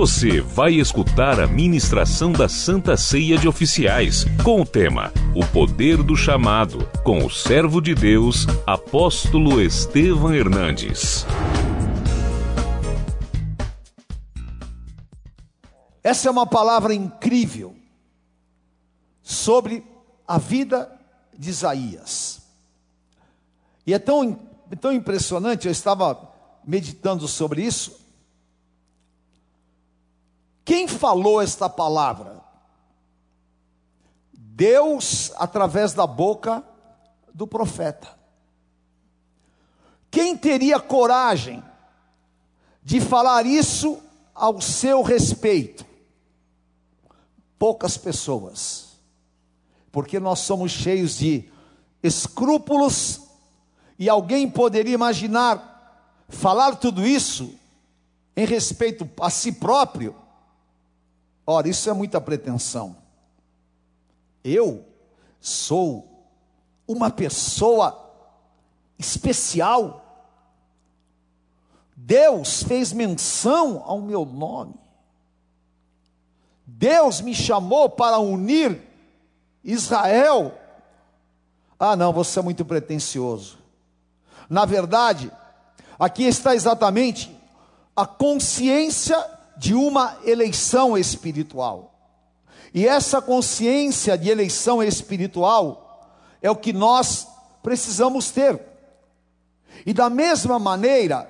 Você vai escutar a ministração da Santa Ceia de Oficiais, com o tema O Poder do Chamado, com o servo de Deus, apóstolo Estevam Hernandes. Essa é uma palavra incrível sobre a vida de Isaías. E é tão, tão impressionante, eu estava meditando sobre isso, quem falou esta palavra? Deus, através da boca do profeta. Quem teria coragem de falar isso ao seu respeito? Poucas pessoas, porque nós somos cheios de escrúpulos, e alguém poderia imaginar falar tudo isso em respeito a si próprio Ora, isso é muita pretensão. Eu sou uma pessoa especial. Deus fez menção ao meu nome. Deus me chamou para unir Israel. Ah, não, você é muito pretensioso. Na verdade, aqui está exatamente a consciência de uma eleição espiritual. E essa consciência de eleição espiritual é o que nós precisamos ter. E da mesma maneira,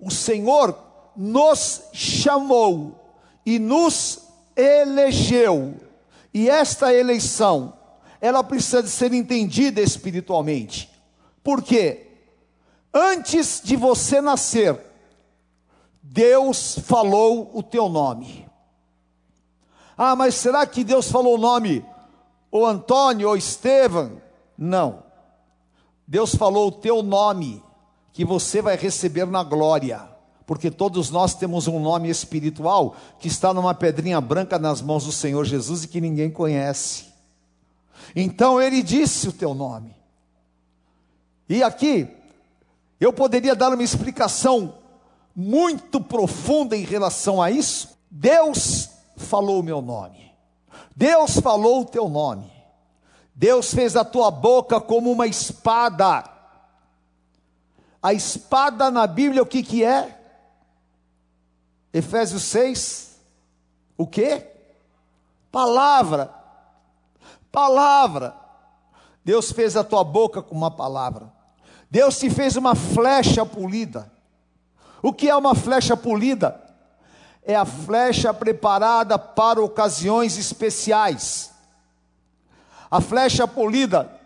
o Senhor nos chamou e nos elegeu. E esta eleição, ela precisa de ser entendida espiritualmente. Por quê? Antes de você nascer, Deus falou o teu nome. Ah, mas será que Deus falou o nome? Ou Antônio ou Estevam? Não. Deus falou o teu nome, que você vai receber na glória. Porque todos nós temos um nome espiritual que está numa pedrinha branca nas mãos do Senhor Jesus e que ninguém conhece. Então ele disse o teu nome. E aqui, eu poderia dar uma explicação muito profunda em relação a isso, Deus falou o meu nome. Deus falou o teu nome. Deus fez a tua boca como uma espada. A espada na Bíblia o que que é? Efésios 6. O que? Palavra. Palavra. Deus fez a tua boca com uma palavra. Deus te fez uma flecha polida. O que é uma flecha polida? É a flecha preparada para ocasiões especiais. A flecha polida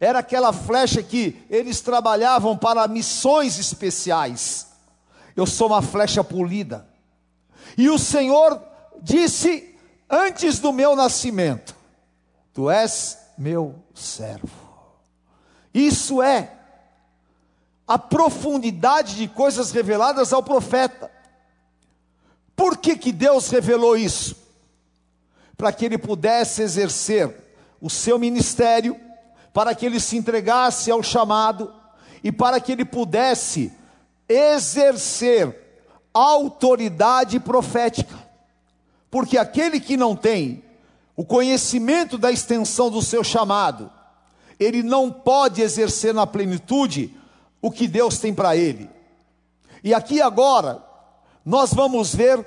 era aquela flecha que eles trabalhavam para missões especiais. Eu sou uma flecha polida. E o Senhor disse antes do meu nascimento: Tu és meu servo. Isso é a profundidade de coisas reveladas ao profeta. Por que, que Deus revelou isso? Para que ele pudesse exercer o seu ministério, para que ele se entregasse ao chamado e para que ele pudesse exercer autoridade profética. Porque aquele que não tem o conhecimento da extensão do seu chamado, ele não pode exercer na plenitude o que Deus tem para ele. E aqui agora, nós vamos ver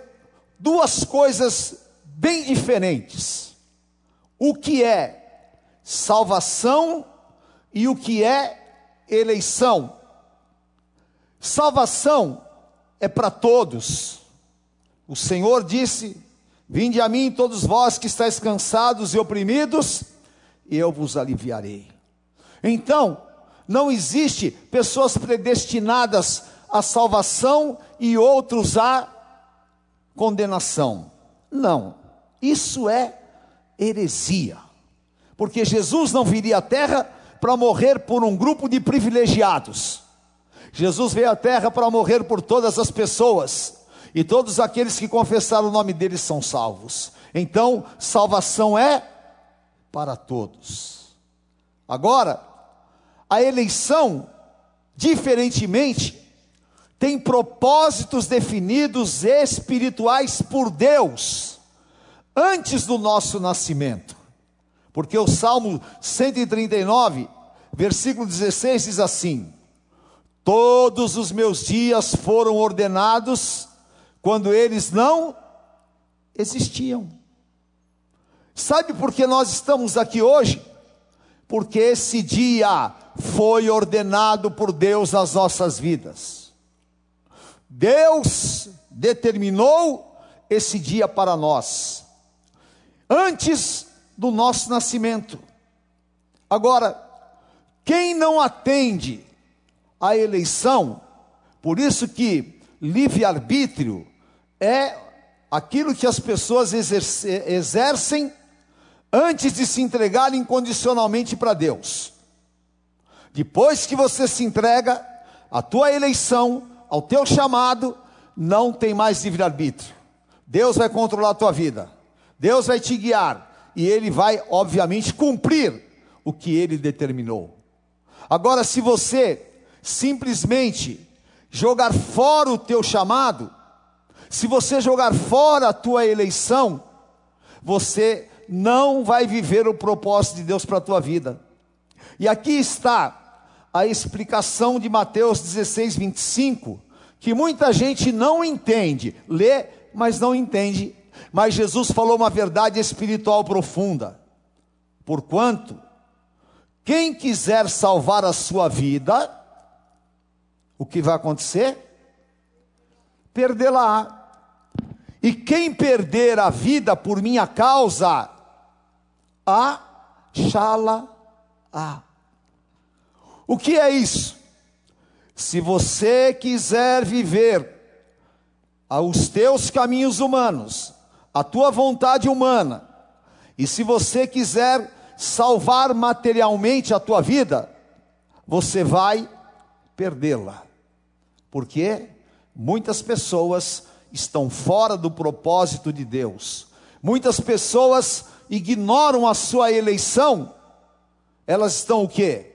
duas coisas bem diferentes: o que é salvação e o que é eleição. Salvação é para todos. O Senhor disse: Vinde a mim, todos vós que estáis cansados e oprimidos, e eu vos aliviarei. Então, não existe pessoas predestinadas à salvação e outros à condenação. Não. Isso é heresia. Porque Jesus não viria à terra para morrer por um grupo de privilegiados. Jesus veio à terra para morrer por todas as pessoas. E todos aqueles que confessaram o nome dele são salvos. Então, salvação é para todos. Agora, a eleição, diferentemente, tem propósitos definidos espirituais por Deus antes do nosso nascimento. Porque o Salmo 139, versículo 16 diz assim: Todos os meus dias foram ordenados quando eles não existiam. Sabe por que nós estamos aqui hoje? Porque esse dia foi ordenado por Deus nas nossas vidas. Deus determinou esse dia para nós, antes do nosso nascimento. Agora, quem não atende à eleição, por isso que livre-arbítrio é aquilo que as pessoas exercem antes de se entregar incondicionalmente para Deus. Depois que você se entrega, a tua eleição, ao teu chamado, não tem mais livre-arbítrio. Deus vai controlar a tua vida. Deus vai te guiar e ele vai, obviamente, cumprir o que ele determinou. Agora, se você simplesmente jogar fora o teu chamado, se você jogar fora a tua eleição, você não vai viver o propósito de Deus para a tua vida. E aqui está a explicação de Mateus 16, 25, que muita gente não entende, lê, mas não entende. Mas Jesus falou uma verdade espiritual profunda. Porquanto, quem quiser salvar a sua vida, o que vai acontecer? Perdê-la. E quem perder a vida por minha causa, achala-a. O que é isso? Se você quiser viver aos teus caminhos humanos, a tua vontade humana, e se você quiser salvar materialmente a tua vida, você vai perdê-la. Porque muitas pessoas estão fora do propósito de Deus. Muitas pessoas ignoram a sua eleição, elas estão o quê?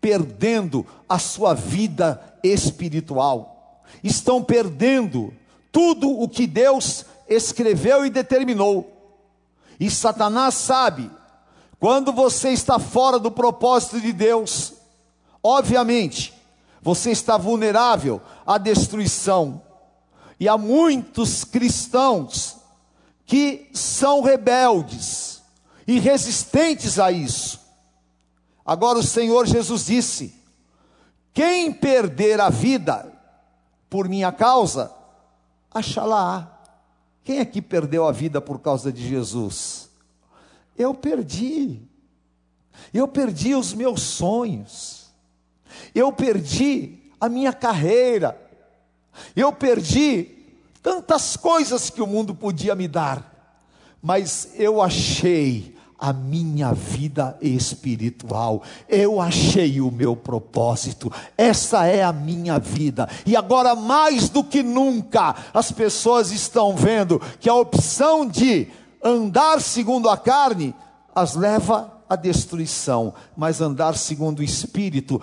Perdendo a sua vida espiritual. Estão perdendo tudo o que Deus escreveu e determinou. E Satanás sabe, quando você está fora do propósito de Deus, obviamente, você está vulnerável à destruição. E há muitos cristãos que são rebeldes, e resistentes a isso. Agora o Senhor Jesus disse: Quem perder a vida por minha causa, achará. Quem aqui perdeu a vida por causa de Jesus? Eu perdi. Eu perdi os meus sonhos. Eu perdi a minha carreira. Eu perdi tantas coisas que o mundo podia me dar. Mas eu achei a minha vida espiritual. Eu achei o meu propósito. Essa é a minha vida. E agora mais do que nunca, as pessoas estão vendo que a opção de andar segundo a carne as leva à destruição, mas andar segundo o Espírito,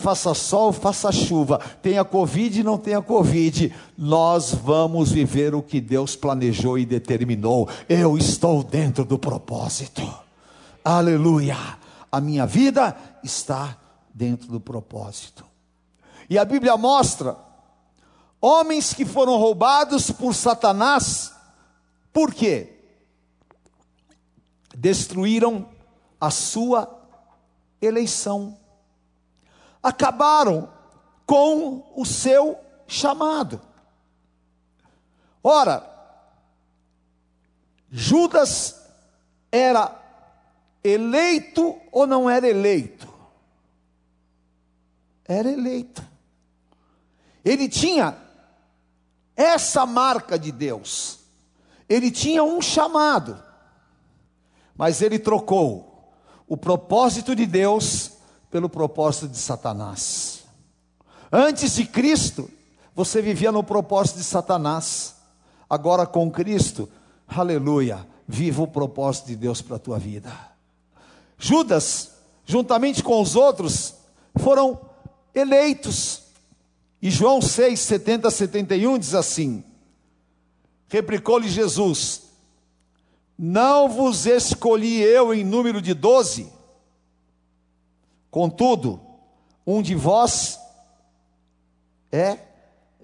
faça sol, faça chuva, tenha Covid, não tenha Covid, nós vamos viver o que Deus planejou e determinou. Eu estou dentro do propósito. Aleluia! A minha vida está dentro do propósito. E a Bíblia mostra homens que foram roubados por Satanás, por quê? Destruíram a sua eleição. Acabaram com o seu chamado. Ora, Judas era eleito ou não era eleito? Era eleito. Ele tinha essa marca de Deus. Ele tinha um chamado. Mas ele trocou o propósito de Deus pelo propósito de Satanás. Antes de Cristo, você vivia no propósito de Satanás. Agora com Cristo, aleluia, viva o propósito de Deus para a tua vida. Judas, juntamente com os outros, foram eleitos. E João 6, 70 71 diz assim: Replicou-lhe Jesus: Não vos escolhi eu em número de doze, contudo, um de vós é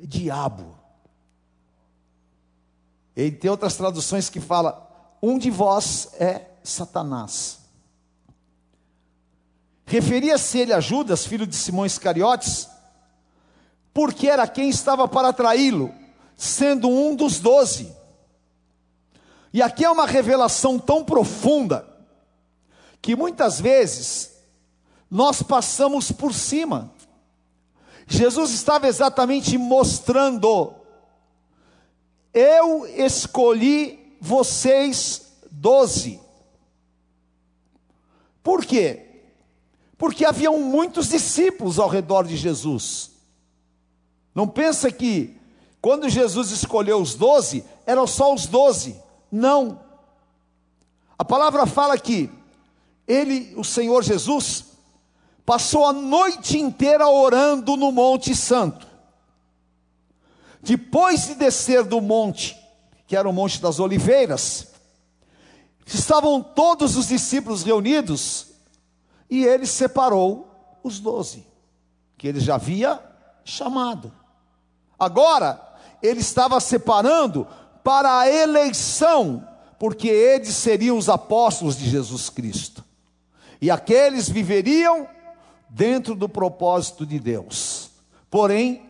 diabo. E tem outras traduções que fala: um de vós é Satanás. Referia-se ele a Judas, filho de Simão Iscariotes, porque era quem estava para traí-lo, sendo um dos doze. E aqui é uma revelação tão profunda, que muitas vezes nós passamos por cima. Jesus estava exatamente mostrando: eu escolhi vocês doze. Por quê? Porque haviam muitos discípulos ao redor de Jesus. Não pensa que quando Jesus escolheu os doze, eram só os doze. Não. A palavra fala que ele, o Senhor Jesus, passou a noite inteira orando no Monte Santo. Depois de descer do monte, que era o Monte das Oliveiras, estavam todos os discípulos reunidos e ele separou os doze, que ele já havia chamado. Agora, ele estava separando para a eleição, porque eles seriam os apóstolos de Jesus Cristo. E aqueles viveriam dentro do propósito de Deus. Porém,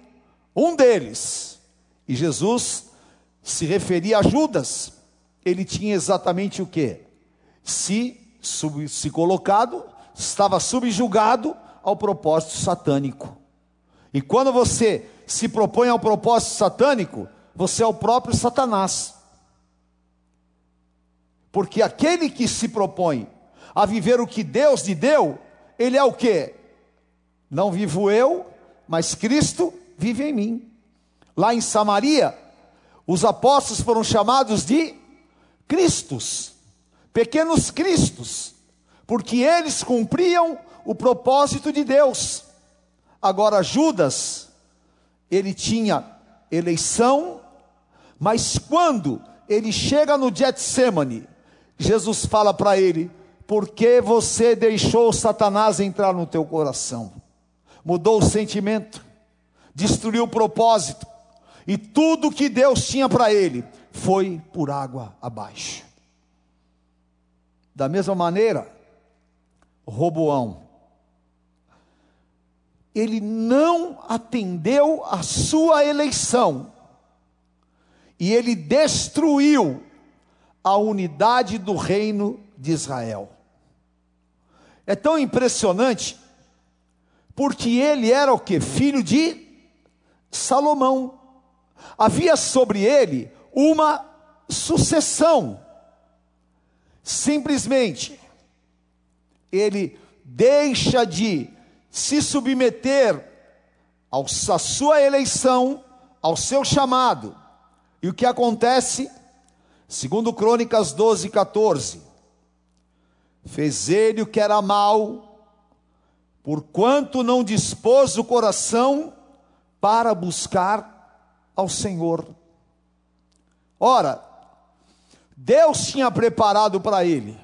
um deles, e Jesus se referia a Judas, ele tinha exatamente o que? Se, se colocado estava subjugado ao propósito satânico. E quando você se propõe ao propósito satânico, você é o próprio Satanás. Porque aquele que se propõe a viver o que Deus lhe deu, ele é o que? Não vivo eu, mas Cristo vive em mim. Lá em Samaria, os apóstolos foram chamados de Cristos, pequenos Cristos porque eles cumpriam o propósito de Deus. Agora, Judas, ele tinha eleição, mas quando ele chega no Getsemane, Jesus fala para ele: Por que você deixou Satanás entrar no teu coração? Mudou o sentimento, destruiu o propósito, e tudo que Deus tinha para ele foi por água abaixo. Da mesma maneira, Roboão. Ele não atendeu a sua eleição e ele destruiu a unidade do reino de Israel. É tão impressionante, porque ele era o que? Filho de Salomão. Havia sobre ele uma sucessão. Simplesmente ele deixa de se submeter à sua eleição, ao seu chamado. E o que acontece? Segundo Crônicas 12, 14. Fez ele o que era mal, porquanto não dispôs o coração para buscar ao Senhor. Ora, Deus tinha preparado para ele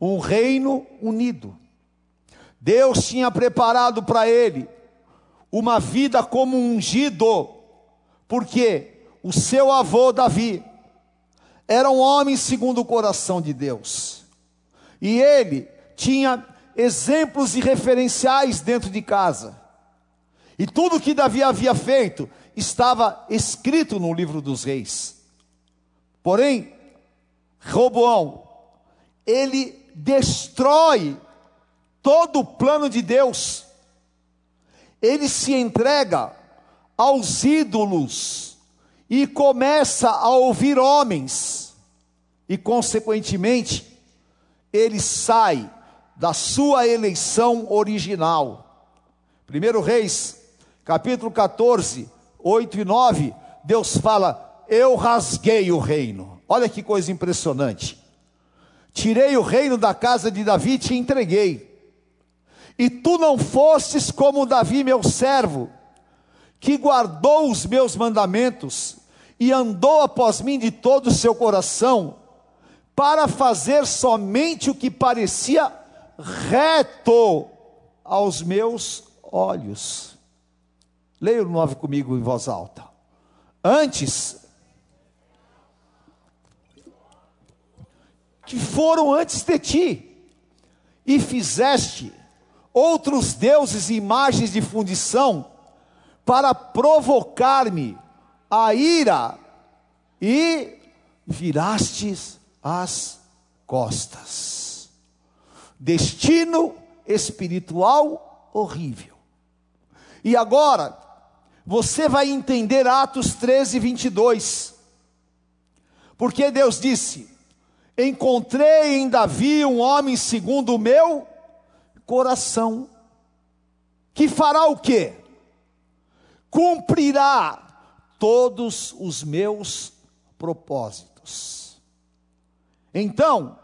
um reino unido. Deus tinha preparado para ele uma vida como ungido, porque o seu avô Davi era um homem segundo o coração de Deus. E ele tinha exemplos e referenciais dentro de casa. E tudo que Davi havia feito estava escrito no livro dos reis. Porém, Roboão, ele destrói todo o plano de Deus. Ele se entrega aos ídolos e começa a ouvir homens, e consequentemente, ele sai da sua eleição original. 1 Reis, capítulo 14, 8 e 9, Deus fala: Eu rasguei o reino. Olha que coisa impressionante. Tirei o reino da casa de Davi e te entreguei. E tu não fostes como Davi, meu servo, que guardou os meus mandamentos e andou após mim de todo o seu coração, para fazer somente o que parecia reto aos meus olhos. Leia o 9 comigo em voz alta. Antes, que foram antes de ti, e fizeste outros deuses e imagens de fundição, para provocar-me a ira, e virastes as costas. Destino espiritual horrível. E agora, você vai entender Atos 13, 22. Porque Deus disse: Encontrei em Davi um homem segundo o meu coração, que fará o quê? Cumprirá todos os meus propósitos. Então,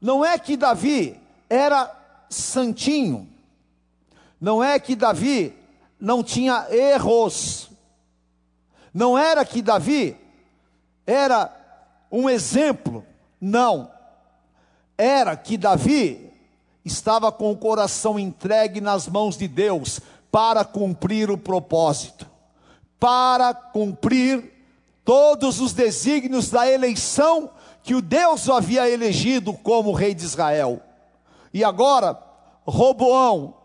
não é que Davi era santinho, não é que Davi não tinha erros, não era que Davi era um exemplo, não, era que Davi estava com o coração entregue nas mãos de Deus para cumprir o propósito para cumprir todos os desígnios da eleição que o Deus o havia elegido como rei de Israel. E agora, Roboão,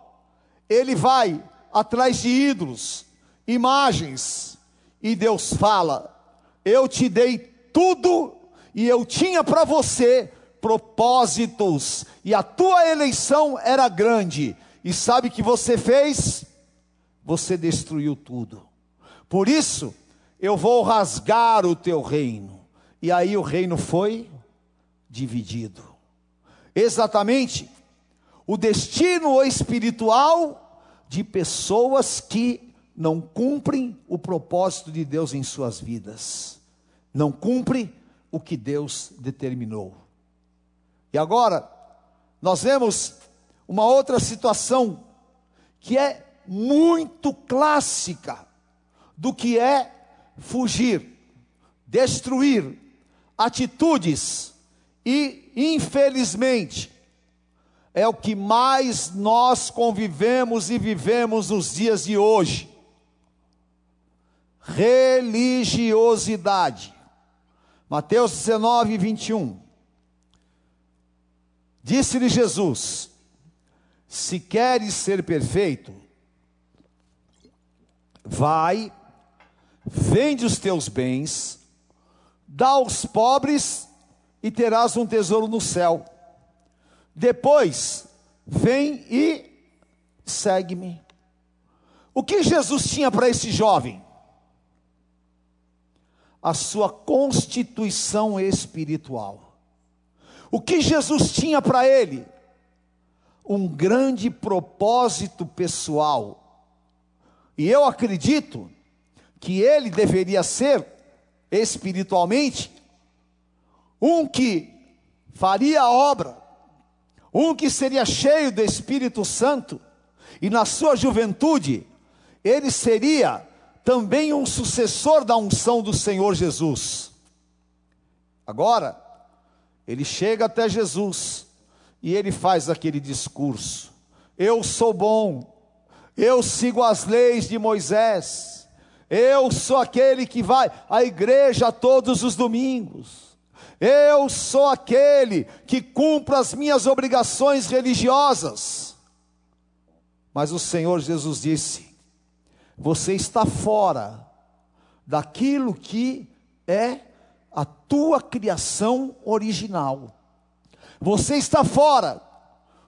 ele vai atrás de ídolos, imagens, e Deus fala: Eu te dei tudo e eu tinha para você propósitos, e a tua eleição era grande. E sabe o que você fez? Você destruiu tudo. Por isso, eu vou rasgar o teu reino. E aí o reino foi dividido. Exatamente o destino espiritual de pessoas que não cumprem o propósito de Deus em suas vidas. Não cumprem o que Deus determinou. E agora, nós vemos uma outra situação que é muito clássica do que é fugir, destruir atitudes e, infelizmente, é o que mais nós convivemos e vivemos nos dias de hoje. Religiosidade. Mateus 19, 21. Disse-lhe Jesus: Se queres ser perfeito, vai Vende os teus bens, dá aos pobres e terás um tesouro no céu. Depois, vem e segue-me. O que Jesus tinha para esse jovem? A sua constituição espiritual. O que Jesus tinha para ele? Um grande propósito pessoal. E eu acredito que ele deveria ser, espiritualmente, um que faria a obra, um que seria cheio do Espírito Santo, e na sua juventude, ele seria também um sucessor da unção do Senhor Jesus. Agora, ele chega até Jesus e ele faz aquele discurso: Eu sou bom, eu sigo as leis de Moisés, eu sou aquele que vai à igreja todos os domingos. Eu sou aquele que cumpre as minhas obrigações religiosas. Mas o Senhor Jesus disse: Você está fora daquilo que é a tua criação original. Você está fora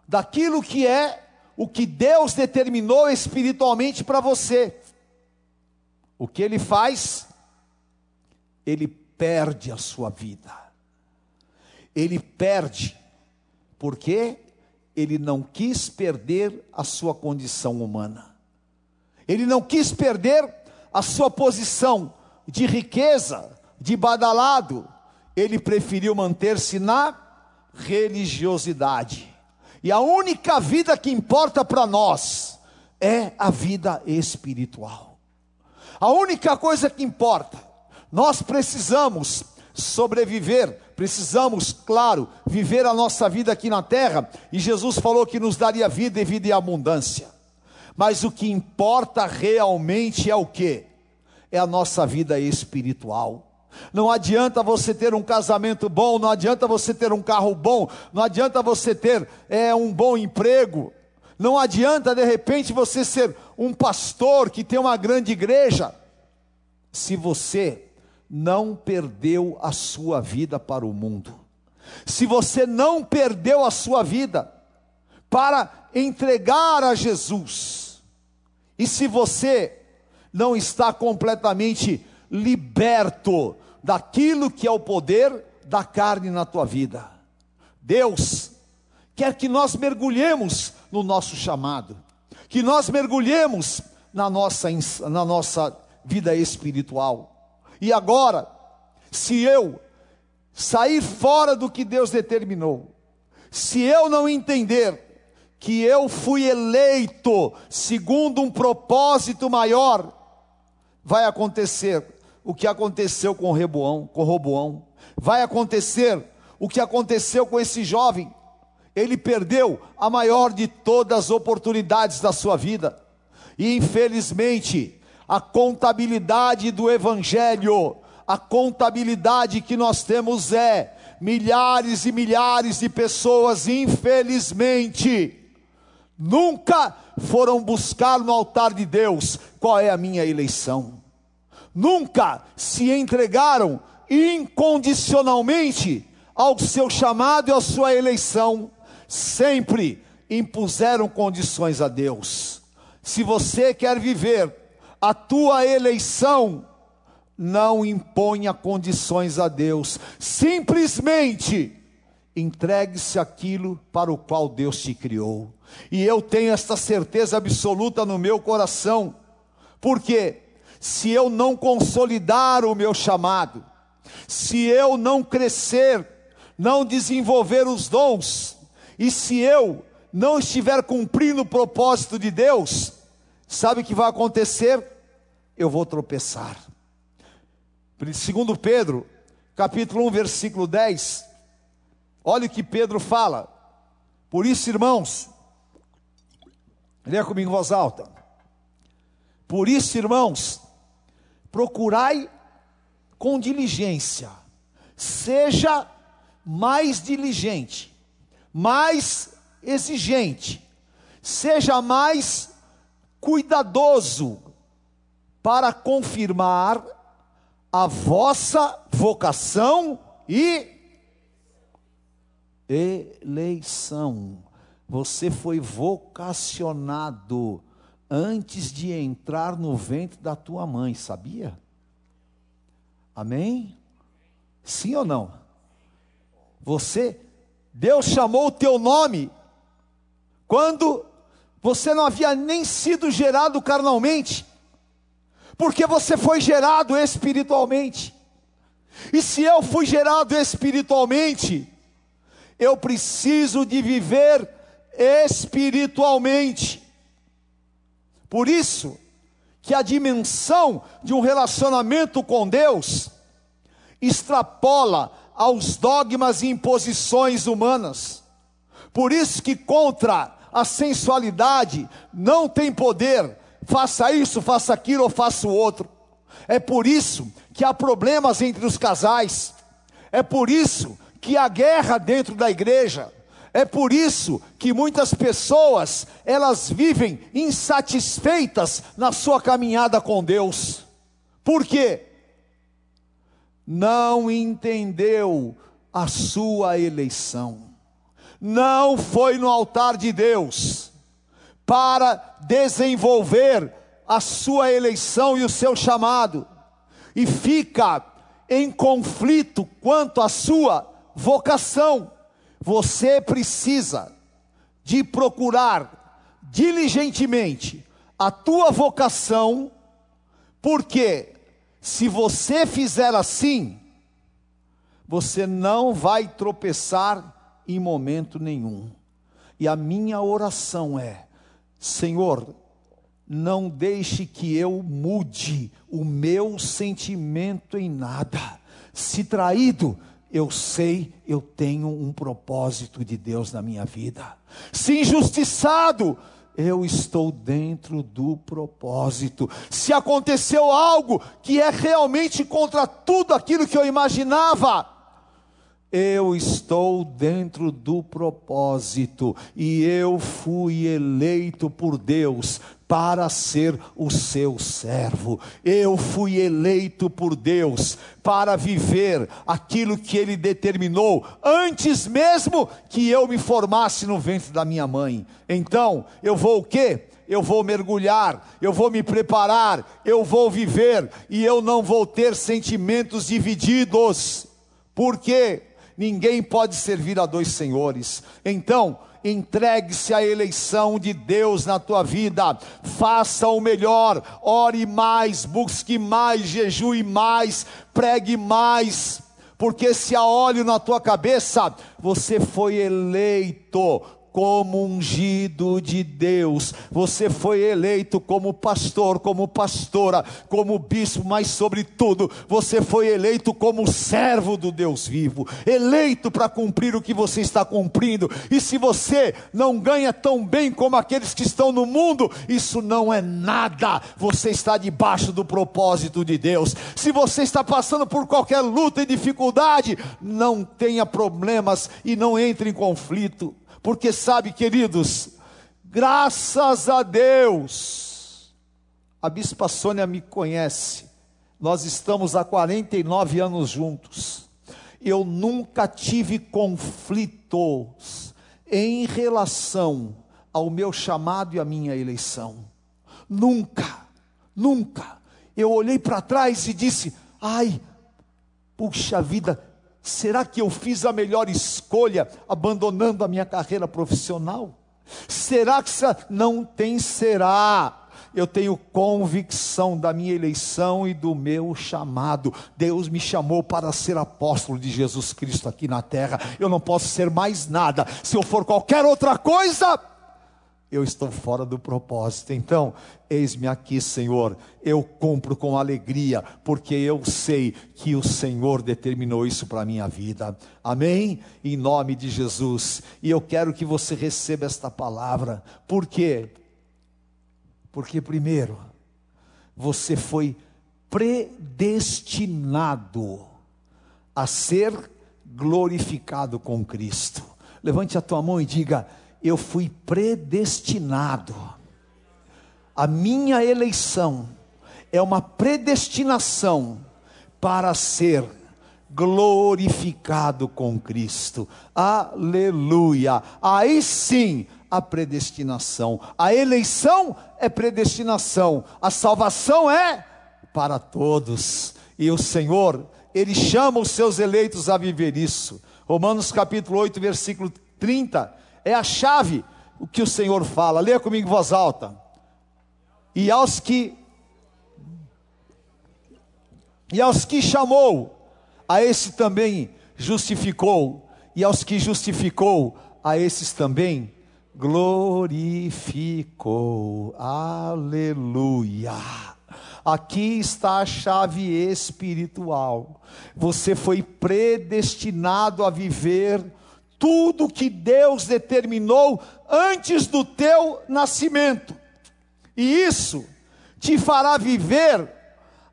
daquilo que é o que Deus determinou espiritualmente para você. O que ele faz? Ele perde a sua vida. Ele perde, porque ele não quis perder a sua condição humana. Ele não quis perder a sua posição de riqueza, de badalado. Ele preferiu manter-se na religiosidade. E a única vida que importa para nós é a vida espiritual. A única coisa que importa, nós precisamos sobreviver, precisamos, claro, viver a nossa vida aqui na terra, e Jesus falou que nos daria vida e vida em abundância. Mas o que importa realmente é o que? É a nossa vida espiritual. Não adianta você ter um casamento bom, não adianta você ter um carro bom, não adianta você ter é, um bom emprego, não adianta de repente você ser um pastor que tem uma grande igreja, se você não perdeu a sua vida para o mundo, se você não perdeu a sua vida para entregar a Jesus, e se você não está completamente liberto daquilo que é o poder da carne na tua vida. Deus quer que nós mergulhemos no nosso chamado, que nós mergulhemos na nossa, na nossa vida espiritual. E agora, se eu sair fora do que Deus determinou, se eu não entender que eu fui eleito segundo um propósito maior, vai acontecer o que aconteceu com Reboão, com Roboão. Vai acontecer o que aconteceu com esse jovem. Ele perdeu a maior de todas as oportunidades da sua vida. E infelizmente, a contabilidade do evangelho, a contabilidade que nós temos é milhares e milhares de pessoas, infelizmente, nunca foram buscar no altar de Deus qual é a minha eleição nunca se entregaram incondicionalmente ao seu chamado e à sua eleição, sempre impuseram condições a Deus. Se você quer viver a tua eleição, não imponha condições a Deus, simplesmente entregue-se aquilo para o qual Deus te criou. E eu tenho esta certeza absoluta no meu coração, porque se eu não consolidar o meu chamado, se eu não crescer, não desenvolver os dons, e se eu não estiver cumprindo o propósito de Deus, sabe o que vai acontecer? Eu vou tropeçar. Segundo Pedro, capítulo 1, versículo 10, olha o que Pedro fala. Por isso, irmãos, leia comigo em voz alta. Por isso, irmãos, procurai com diligência, seja mais diligente, mais exigente, seja mais cuidadoso para confirmar a vossa vocação e eleição. Você foi vocacionado antes de entrar no ventre da tua mãe, sabia? Amém? Sim ou não? Você, Deus chamou o teu nome quando você não havia nem sido gerado carnalmente, porque você foi gerado espiritualmente. E se eu fui gerado espiritualmente, eu preciso de viver espiritualmente. Por isso, que a dimensão de um relacionamento com Deus extrapola aos dogmas e imposições humanas. Por isso que contra a sensualidade não tem poder, faça isso, faça aquilo ou faça o outro. É por isso que há problemas entre os casais. É por isso que há guerra dentro da igreja. É por isso que muitas pessoas, elas vivem insatisfeitas na sua caminhada com Deus. Por quê? Não entendeu a sua eleição. Não foi no altar de Deus para desenvolver a sua eleição e o seu chamado. E fica em conflito quanto à sua vocação você precisa de procurar diligentemente a tua vocação, porque se você fizer assim, você não vai tropeçar em momento nenhum. E a minha oração é: Senhor, não deixe que eu mude o meu sentimento em nada. Se traído, eu sei, eu tenho um propósito de Deus na minha vida. Se injustiçado, eu estou dentro do propósito. Se aconteceu algo que é realmente contra tudo aquilo que eu imaginava, eu estou dentro do propósito e eu fui eleito por Deus para ser o seu servo. Eu fui eleito por Deus para viver aquilo que ele determinou antes mesmo que eu me formasse no ventre da minha mãe. Então, eu vou o quê? eu vou mergulhar, eu vou me preparar, eu vou viver e eu não vou ter sentimentos divididos. Por quê? Ninguém pode servir a dois senhores. Então, entregue-se à eleição de Deus na tua vida, faça o melhor, ore mais, busque mais, jejue mais, pregue mais, porque se há óleo na tua cabeça, você foi eleito como ungido de Deus. Você foi eleito como pastor, como pastora, como bispo, mas sobretudo, você foi eleito como servo do Deus vivo, eleito para cumprir o que você está cumprindo. E se você não ganha tão bem como aqueles que estão no mundo, isso não é nada. Você está debaixo do propósito de Deus. Se você está passando por qualquer luta e dificuldade, não tenha problemas e não entre em conflito porque sabe, queridos, graças a Deus, a Bispa Sônia me conhece, nós estamos há 49 anos juntos, eu nunca tive conflitos em relação ao meu chamado e à minha eleição, nunca, nunca. Eu olhei para trás e disse: ai, puxa vida, Será que eu fiz a melhor escolha abandonando a minha carreira profissional? Será que não tem será? Eu tenho convicção da minha eleição e do meu chamado. Deus me chamou para ser apóstolo de Jesus Cristo aqui na terra. Eu não posso ser mais nada. Se eu for qualquer outra coisa, eu estou fora do propósito. Então, eis-me aqui, Senhor, eu cumpro com alegria, porque eu sei que o Senhor determinou isso para a minha vida. Amém? Em nome de Jesus. E eu quero que você receba esta palavra. Por quê? Porque, primeiro, você foi predestinado a ser glorificado com Cristo. Levante a tua mão e diga: eu fui predestinado. A minha eleição é uma predestinação para ser glorificado com Cristo. Aleluia! Aí sim a predestinação. A eleição é predestinação. A salvação é para todos. E o Senhor, ele chama os seus eleitos a viver isso. Romanos capítulo 8, versículo 30 é a chave o que o Senhor fala. Leia comigo em voz alta. E aos que e aos que chamou, a esse também justificou, e aos que justificou, a esses também glorificou. Aleluia. Aqui está a chave espiritual. Você foi predestinado a viver tudo que Deus determinou antes do teu nascimento. E isso te fará viver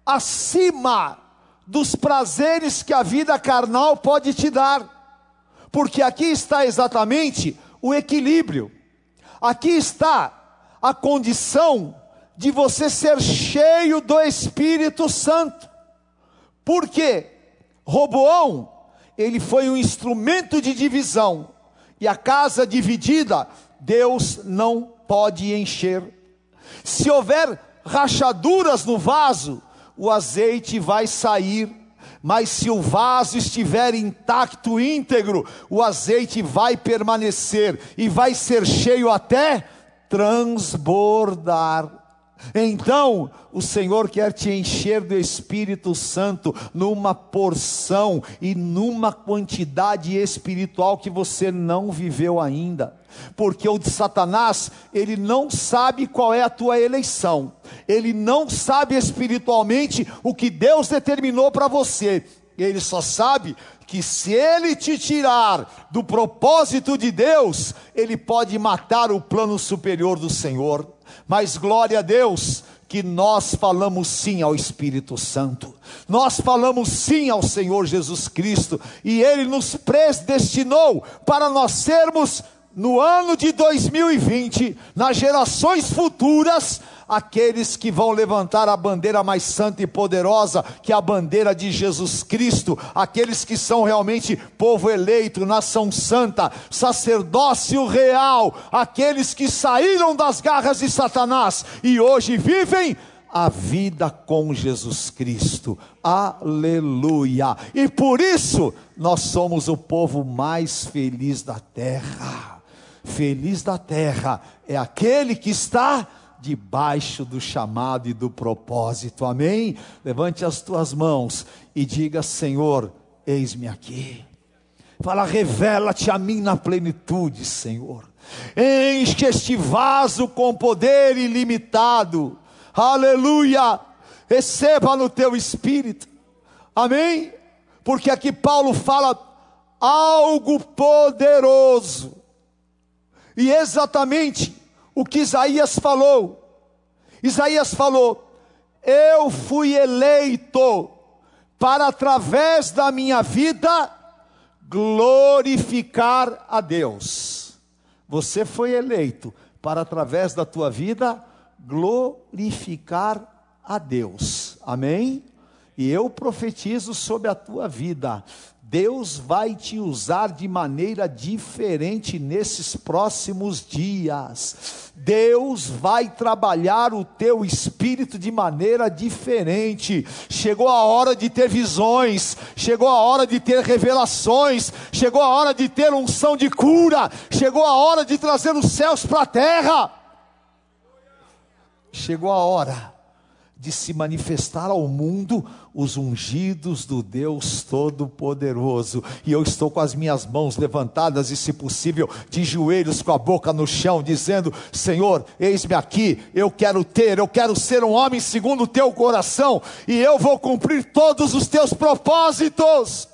acima dos prazeres que a vida carnal pode te dar. Porque aqui está exatamente o equilíbrio. Aqui está a condição de você ser cheio do Espírito Santo. Porque Roboão ele foi um instrumento de divisão. E a casa dividida, Deus não pode encher. Se houver rachaduras no vaso, o azeite vai sair. Mas se o vaso estiver intacto, íntegro, o azeite vai permanecer e vai ser cheio até transbordar. Então, o Senhor quer te encher do Espírito Santo numa porção e numa quantidade espiritual que você não viveu ainda. Porque o de Satanás, ele não sabe qual é a tua eleição. Ele não sabe espiritualmente o que Deus determinou para você. Ele só sabe que se ele te tirar do propósito de Deus, ele pode matar o plano superior do Senhor. Mas glória a Deus que nós falamos sim ao Espírito Santo, nós falamos sim ao Senhor Jesus Cristo, e Ele nos predestinou para nós sermos, no ano de 2020, nas gerações futuras, aqueles que vão levantar a bandeira mais santa e poderosa, que é a bandeira de Jesus Cristo, aqueles que são realmente povo eleito, nação santa, sacerdócio real, aqueles que saíram das garras de Satanás e hoje vivem a vida com Jesus Cristo. Aleluia! E por isso nós somos o povo mais feliz da terra. Feliz da terra é aquele que está debaixo do chamado e do propósito. Amém? Levante as tuas mãos e diga: Senhor, eis-me aqui. Fala, revela-te a mim na plenitude, Senhor. Enche este vaso com poder ilimitado. Aleluia! Receba no teu espírito. Amém? Porque aqui Paulo fala algo poderoso. E exatamente o que Isaías falou. Isaías falou: Eu fui eleito para, através da minha vida, glorificar a Deus. Você foi eleito para, através da tua vida, glorificar a Deus. Amém? E eu profetizo sobre a tua vida. Deus vai te usar de maneira diferente nesses próximos dias. Deus vai trabalhar o teu espírito de maneira diferente. Chegou a hora de ter visões, chegou a hora de ter revelações, chegou a hora de ter unção de cura, chegou a hora de trazer os céus para a terra. Chegou a hora de se manifestar ao mundo os ungidos do Deus Todo-Poderoso. E eu estou com as minhas mãos levantadas e, se possível, de joelhos com a boca no chão, dizendo: Senhor, eis-me aqui, eu quero ter, eu quero ser um homem segundo o teu coração, e eu vou cumprir todos os teus propósitos.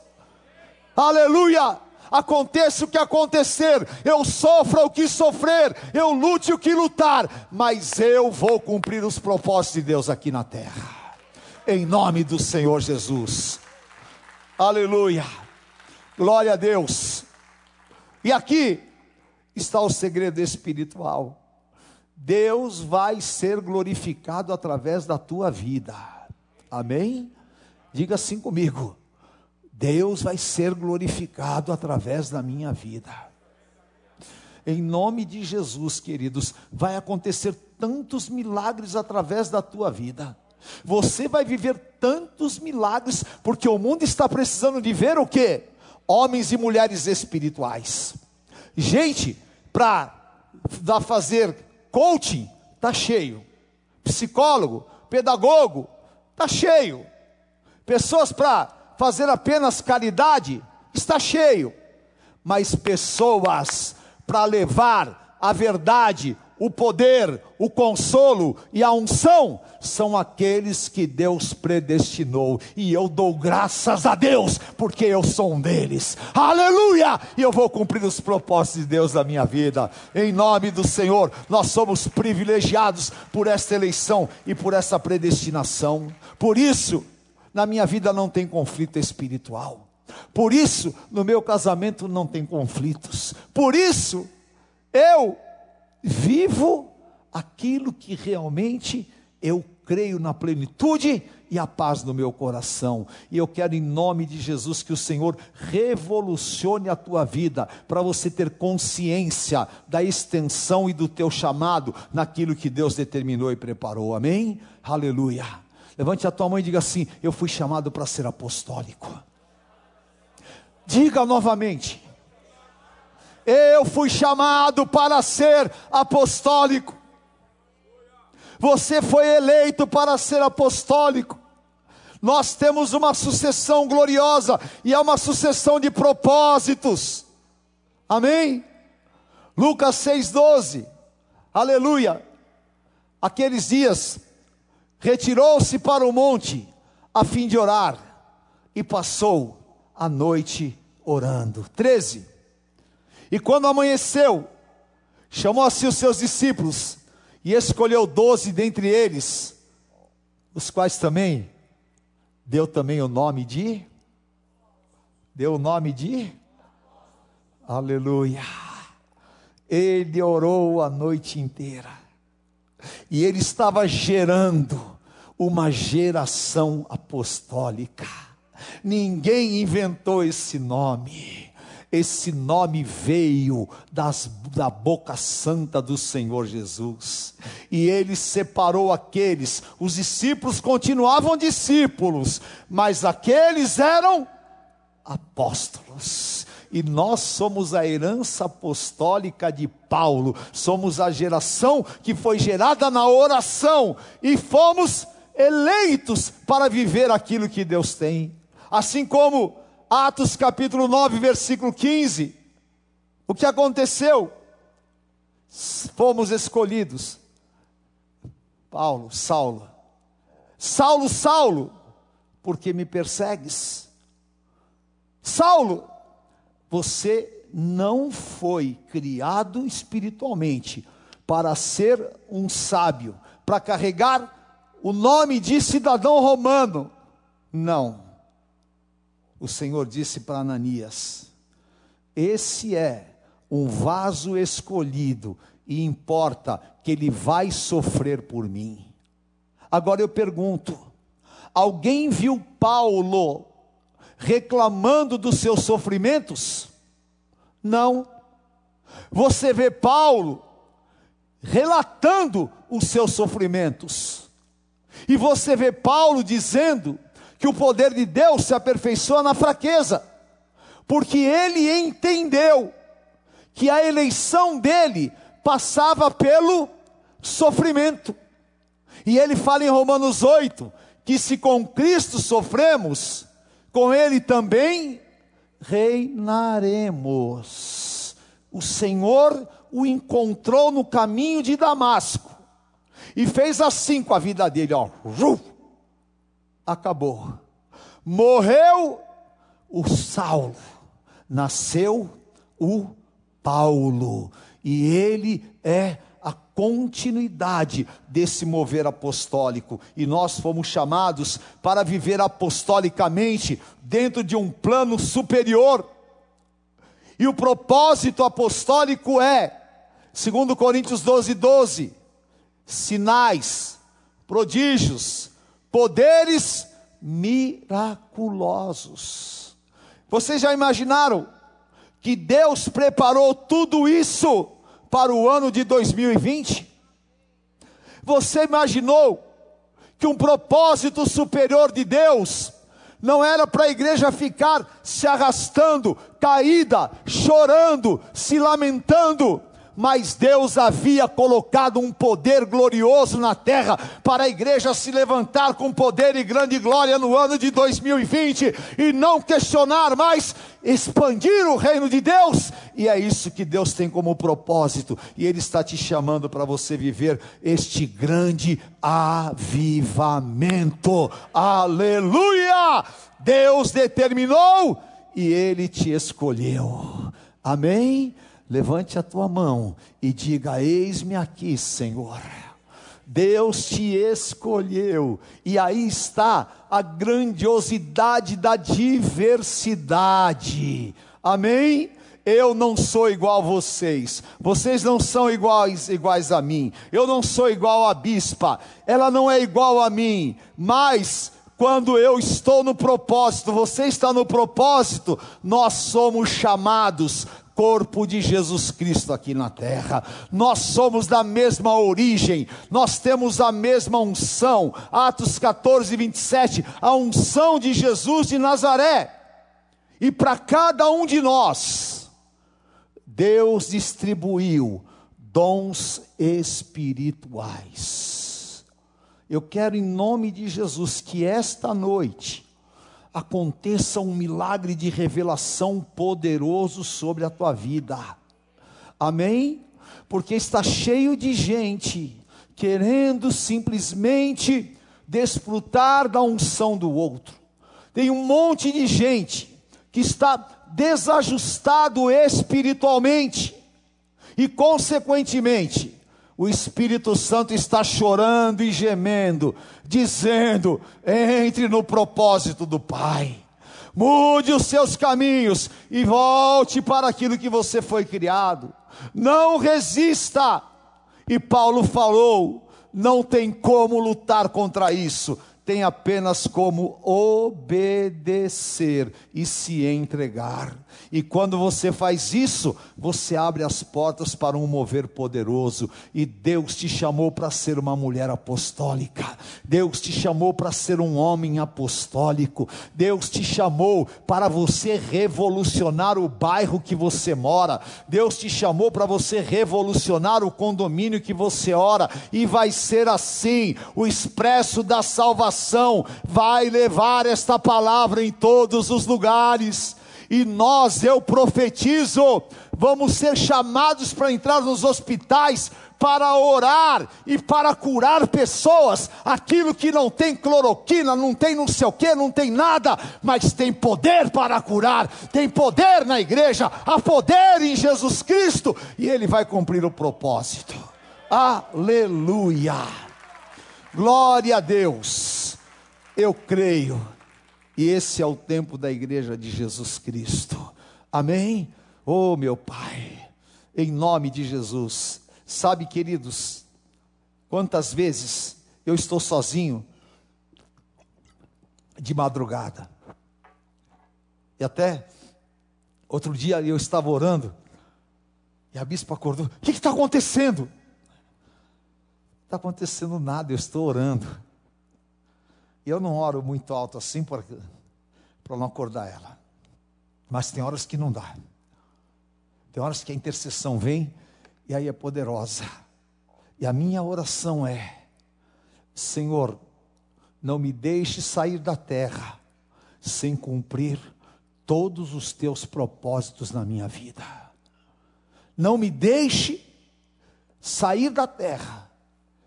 Aleluia! Aconteça o que acontecer, eu sofra o que sofrer, eu lute o que lutar, mas eu vou cumprir os propósitos de Deus aqui na terra, em nome do Senhor Jesus. Aleluia, glória a Deus. E aqui está o segredo espiritual. Deus vai ser glorificado através da tua vida. Amém? Diga assim comigo. Deus vai ser glorificado através da minha vida. Em nome de Jesus, queridos, vai acontecer tantos milagres através da tua vida. Você vai viver tantos milagres, porque o mundo está precisando de ver o que? Homens e mulheres espirituais. Gente, para fazer coaching, está cheio. Psicólogo, pedagogo, está cheio. Pessoas para fazer apenas caridade, está cheio, mas pessoas para levar a verdade, o poder, o consolo e a unção são aqueles que Deus predestinou, e eu dou graças a Deus, porque eu sou um deles, aleluia! E eu vou cumprir os propósitos de Deus na minha vida, em nome do Senhor. Nós somos privilegiados por esta eleição e por essa predestinação, por isso, na minha vida não tem conflito espiritual. Por isso, no meu casamento não tem conflitos. Por isso, eu vivo aquilo que realmente eu creio na plenitude e a paz no meu coração. E eu quero, em nome de Jesus, que o Senhor revolucione a tua vida, para você ter consciência da extensão e do teu chamado naquilo que Deus determinou e preparou. Amém? Aleluia. Levante a tua mão e diga assim: Eu fui chamado para ser apostólico. Diga novamente: Eu fui chamado para ser apostólico. Você foi eleito para ser apostólico. Nós temos uma sucessão gloriosa e é uma sucessão de propósitos. Amém? Lucas 6,12. Aleluia. Aqueles dias, retirou-se para o monte a fim de orar e passou a noite orando. 13. E quando amanheceu, chamou a si os seus discípulos e escolheu doze dentre eles, os quais também deu também o nome de deu o nome de Aleluia. Ele orou a noite inteira. E ele estava gerando uma geração apostólica. Ninguém inventou esse nome. Esse nome veio das, da boca santa do Senhor Jesus. E ele separou aqueles, os discípulos continuavam discípulos, mas aqueles eram apóstolos e nós somos a herança apostólica de Paulo, somos a geração que foi gerada na oração e fomos eleitos para viver aquilo que Deus tem. Assim como Atos capítulo 9, versículo 15. O que aconteceu? Fomos escolhidos. Paulo, Saulo. Saulo, Saulo, porque me persegues? Saulo, você não foi criado espiritualmente para ser um sábio, para carregar o nome de cidadão romano. Não. O Senhor disse para Ananias: Esse é um vaso escolhido e importa que ele vai sofrer por mim. Agora eu pergunto: alguém viu Paulo reclamando dos seus sofrimentos? Não. Você vê Paulo relatando os seus sofrimentos. E você vê Paulo dizendo que o poder de Deus se aperfeiçoa na fraqueza, porque ele entendeu que a eleição dele passava pelo sofrimento. E ele fala em Romanos 8 que se com Cristo sofremos, com ele também reinaremos. O Senhor o encontrou no caminho de Damasco e fez assim com a vida dele, ó, acabou. Morreu o Saulo, nasceu o Paulo, e ele é a continuidade desse mover apostólico, e nós fomos chamados para viver apostolicamente dentro de um plano superior. E o propósito apostólico é, segundo Coríntios 12, 12, sinais, prodígios, poderes miraculosos. Vocês já imaginaram que Deus preparou tudo isso para o ano de 2020? Você imaginou que um propósito superior de Deus não era para a igreja ficar se arrastando, caída, chorando, se lamentando, mas Deus havia colocado um poder glorioso na terra para a igreja se levantar com poder e grande glória no ano de 2020 e não questionar mais, expandir o reino de Deus, e é isso que Deus tem como propósito, e Ele está te chamando para você viver este grande avivamento, aleluia! Deus determinou e Ele te escolheu, amém? Levante a tua mão e diga: Eis-me aqui, Senhor. Deus te escolheu, e aí está a grandiosidade da diversidade. Amém? Eu não sou igual a vocês, vocês não são iguais, iguais a mim, eu não sou igual à bispa, ela não é igual a mim, mas quando eu estou no propósito, você está no propósito, nós somos chamados corpo de Jesus Cristo aqui na terra. Nós somos da mesma origem, nós temos a mesma unção. Atos 14, 27, a unção de Jesus de Nazaré. E para cada um de nós, Deus distribuiu dons espirituais. Eu quero, em nome de Jesus, que esta noite aconteça um milagre de revelação poderoso sobre a tua vida. Amém? Porque está cheio de gente querendo simplesmente desfrutar da unção do outro. Tem um monte de gente que está desajustado espiritualmente e, consequentemente, o Espírito Santo está chorando e gemendo, dizendo: entre no propósito do Pai, mude os seus caminhos e volte para aquilo que você foi criado. Não resista. E Paulo falou: não tem como lutar contra isso tem apenas como obedecer e se entregar. E quando você faz isso, você abre as portas para um mover poderoso. E Deus te chamou para ser uma mulher apostólica. Deus te chamou para ser um homem apostólico. Deus te chamou para você revolucionar o bairro que você mora. Deus te chamou para você revolucionar o condomínio que você ora. E vai ser assim: o expresso da salvação vai levar esta palavra em todos os lugares e nós, eu profetizo, vamos ser chamados para entrar nos hospitais para orar e para curar pessoas, aquilo que não tem cloroquina, não tem não sei o que, não tem nada, mas tem poder para curar, tem poder na igreja, há poder em Jesus Cristo, e Ele vai cumprir o propósito. Aleluia! Glória a Deus! Eu creio e esse é o tempo da igreja de Jesus Cristo. Amém? Oh, meu Pai, em nome de Jesus. Sabe, queridos, quantas vezes eu estou sozinho de madrugada. E até outro dia eu estava orando e a bispa acordou. O que está acontecendo? Não está acontecendo nada, eu estou orando. Eu não oro muito alto assim para não acordar ela. Mas tem horas que não dá. Tem horas que a intercessão vem e aí é poderosa. E a minha oração é: Senhor, não me deixe sair da terra sem cumprir todos os teus propósitos na minha vida. Não me deixe sair da terra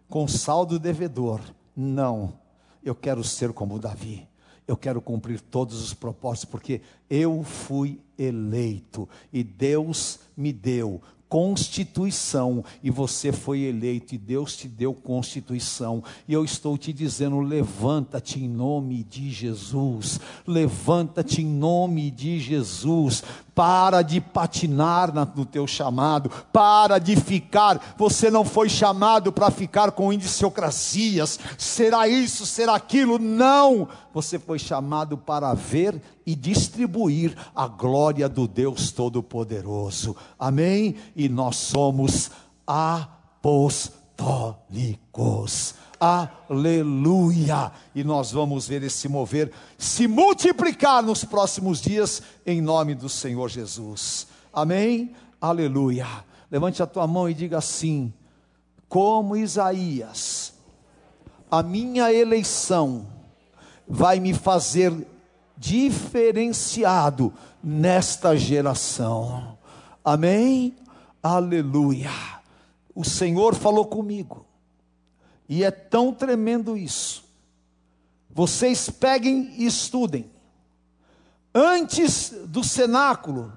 com saldo devedor. Não eu quero ser como Davi. Eu quero cumprir todos os propósitos, porque eu fui eleito e Deus me deu constituição e você foi eleito e Deus te deu constituição. E eu estou te dizendo: levanta-te em nome de Jesus, levanta-te em nome de Jesus. Para de patinar no teu chamado, para de ficar. Você não foi chamado para ficar com indiciocracias, será isso, será aquilo. Não! Você foi chamado para ver e distribuir a glória do Deus Todo-Poderoso. Amém? E nós somos apostólicos. Aleluia! E nós vamos ver esse mover se multiplicar nos próximos dias, em nome do Senhor Jesus. Amém? Aleluia! Levante a tua mão e diga assim: como Isaías, a minha eleição vai me fazer diferenciado nesta geração. Amém? Aleluia. O Senhor falou comigo. E é tão tremendo isso. Vocês peguem e estudem. Antes do cenáculo,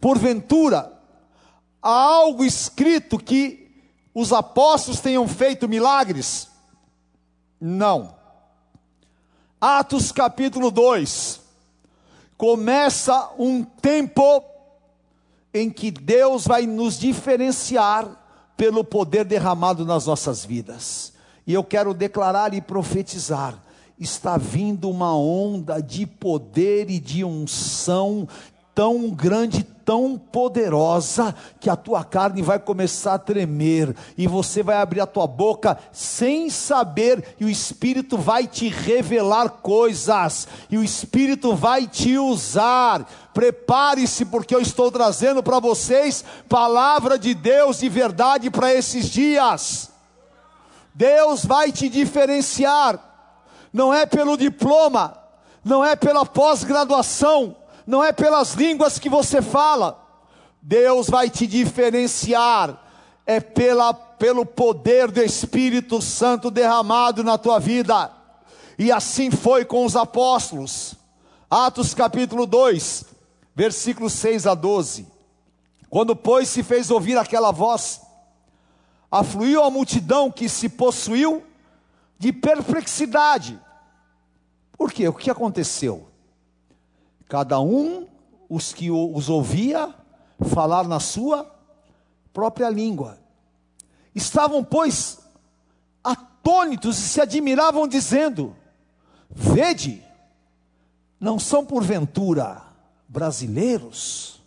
porventura, há algo escrito que os apóstolos tenham feito milagres? Não. Atos capítulo 2. Começa um tempo em que Deus vai nos diferenciar pelo poder derramado nas nossas vidas. E eu quero declarar e profetizar: está vindo uma onda de poder e de unção tão grande, tão poderosa, que a tua carne vai começar a tremer, e você vai abrir a tua boca sem saber, e o Espírito vai te revelar coisas, e o Espírito vai te usar. Prepare-se, porque eu estou trazendo para vocês palavra de Deus de verdade para esses dias. Deus vai te diferenciar, não é pelo diploma, não é pela pós-graduação, não é pelas línguas que você fala. Deus vai te diferenciar, é pela, pelo poder do Espírito Santo derramado na tua vida. E assim foi com os apóstolos. Atos capítulo 2, versículos 6 a 12. Quando, pois, se fez ouvir aquela voz, afluiu a multidão que se possuiu de perplexidade. Por quê? O que aconteceu? Cada um, os que os ouvia, falar na sua própria língua. Estavam, pois, atônitos e se admiravam, dizendo: Vede, não são porventura brasileiros?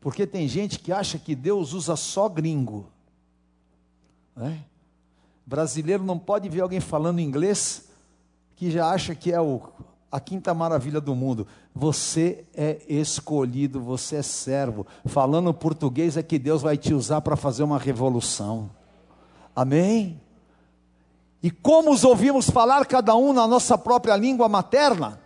Porque tem gente que acha que Deus usa só gringo. Né? Brasileiro não pode ver alguém falando inglês que já acha que é o, a quinta maravilha do mundo. Você é escolhido, você é servo. Falando português é que Deus vai te usar para fazer uma revolução. Amém? E como os ouvimos falar cada um na nossa própria língua materna?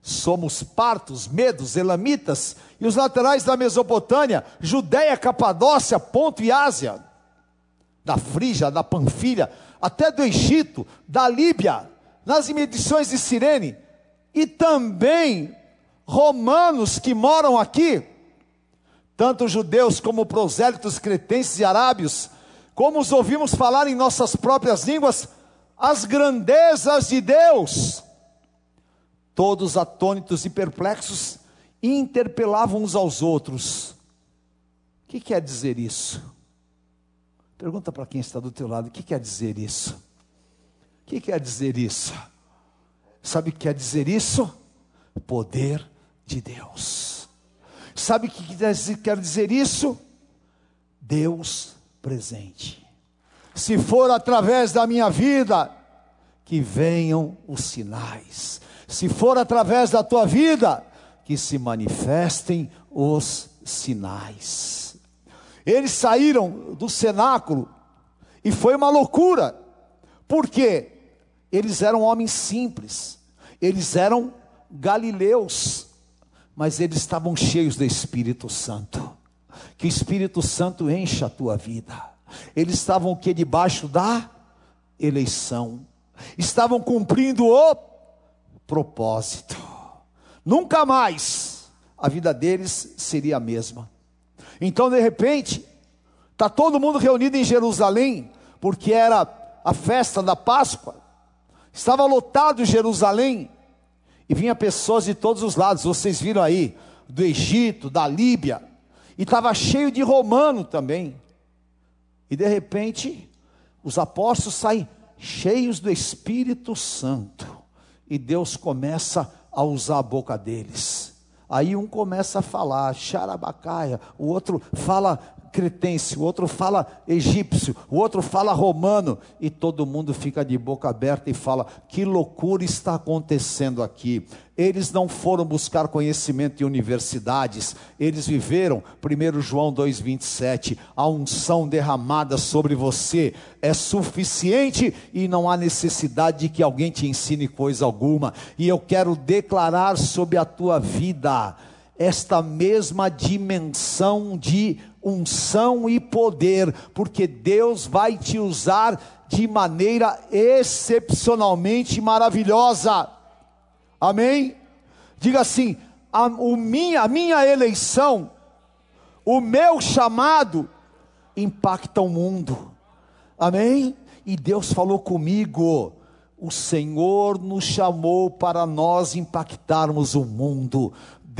Somos partos, medos, elamitas e os laterais da Mesopotâmia, Judéia, Capadócia, Ponto e Ásia, da Frígia, da Panfilha, até do Egito, da Líbia, nas imedições de Cirene, e também romanos que moram aqui, tanto judeus como prosélitos, cretenses e arábios, como os ouvimos falar em nossas próprias línguas, as grandezas de Deus. Todos atônitos e perplexos interpelavam uns aos outros. O que quer dizer isso? Pergunta para quem está do teu lado, o que quer dizer isso? Que quer dizer isso? Sabe o que quer dizer isso? Poder de Deus. Sabe o que quer dizer isso? Deus presente. Se for através da minha vida, que venham os sinais. Se for através da tua vida, que se manifestem os sinais. Eles saíram do cenáculo e foi uma loucura. Por quê? Eles eram homens simples, eles eram galileus, mas eles estavam cheios do Espírito Santo. Que o Espírito Santo encha a tua vida. Eles estavam que debaixo da eleição. Estavam cumprindo o propósito. Nunca mais a vida deles seria a mesma. Então, de repente, está todo mundo reunido em Jerusalém, porque era a festa da Páscoa. Estava lotado Jerusalém e vinha pessoas de todos os lados. Vocês viram aí, do Egito, da Líbia, e estava cheio de romano também. E de repente, os apóstolos saem cheios do Espírito Santo, e Deus começa a usar a boca deles. Aí um começa a falar, xarabacaia, o outro fala cretense, o outro fala egípcio, o outro fala romano, e todo mundo fica de boca aberta e fala: que loucura está acontecendo aqui? Eles não foram buscar conhecimento em universidades, eles viveram, 1 João 2,27, a unção derramada sobre você é suficiente e não há necessidade de que alguém te ensine coisa alguma, e eu quero declarar sobre a tua vida esta mesma dimensão de unção e poder, porque Deus vai te usar de maneira excepcionalmente maravilhosa. Amém? Diga assim: a, o minha, a minha eleição, o meu chamado, impacta o mundo. Amém? E Deus falou comigo. O Senhor nos chamou para nós impactarmos o mundo.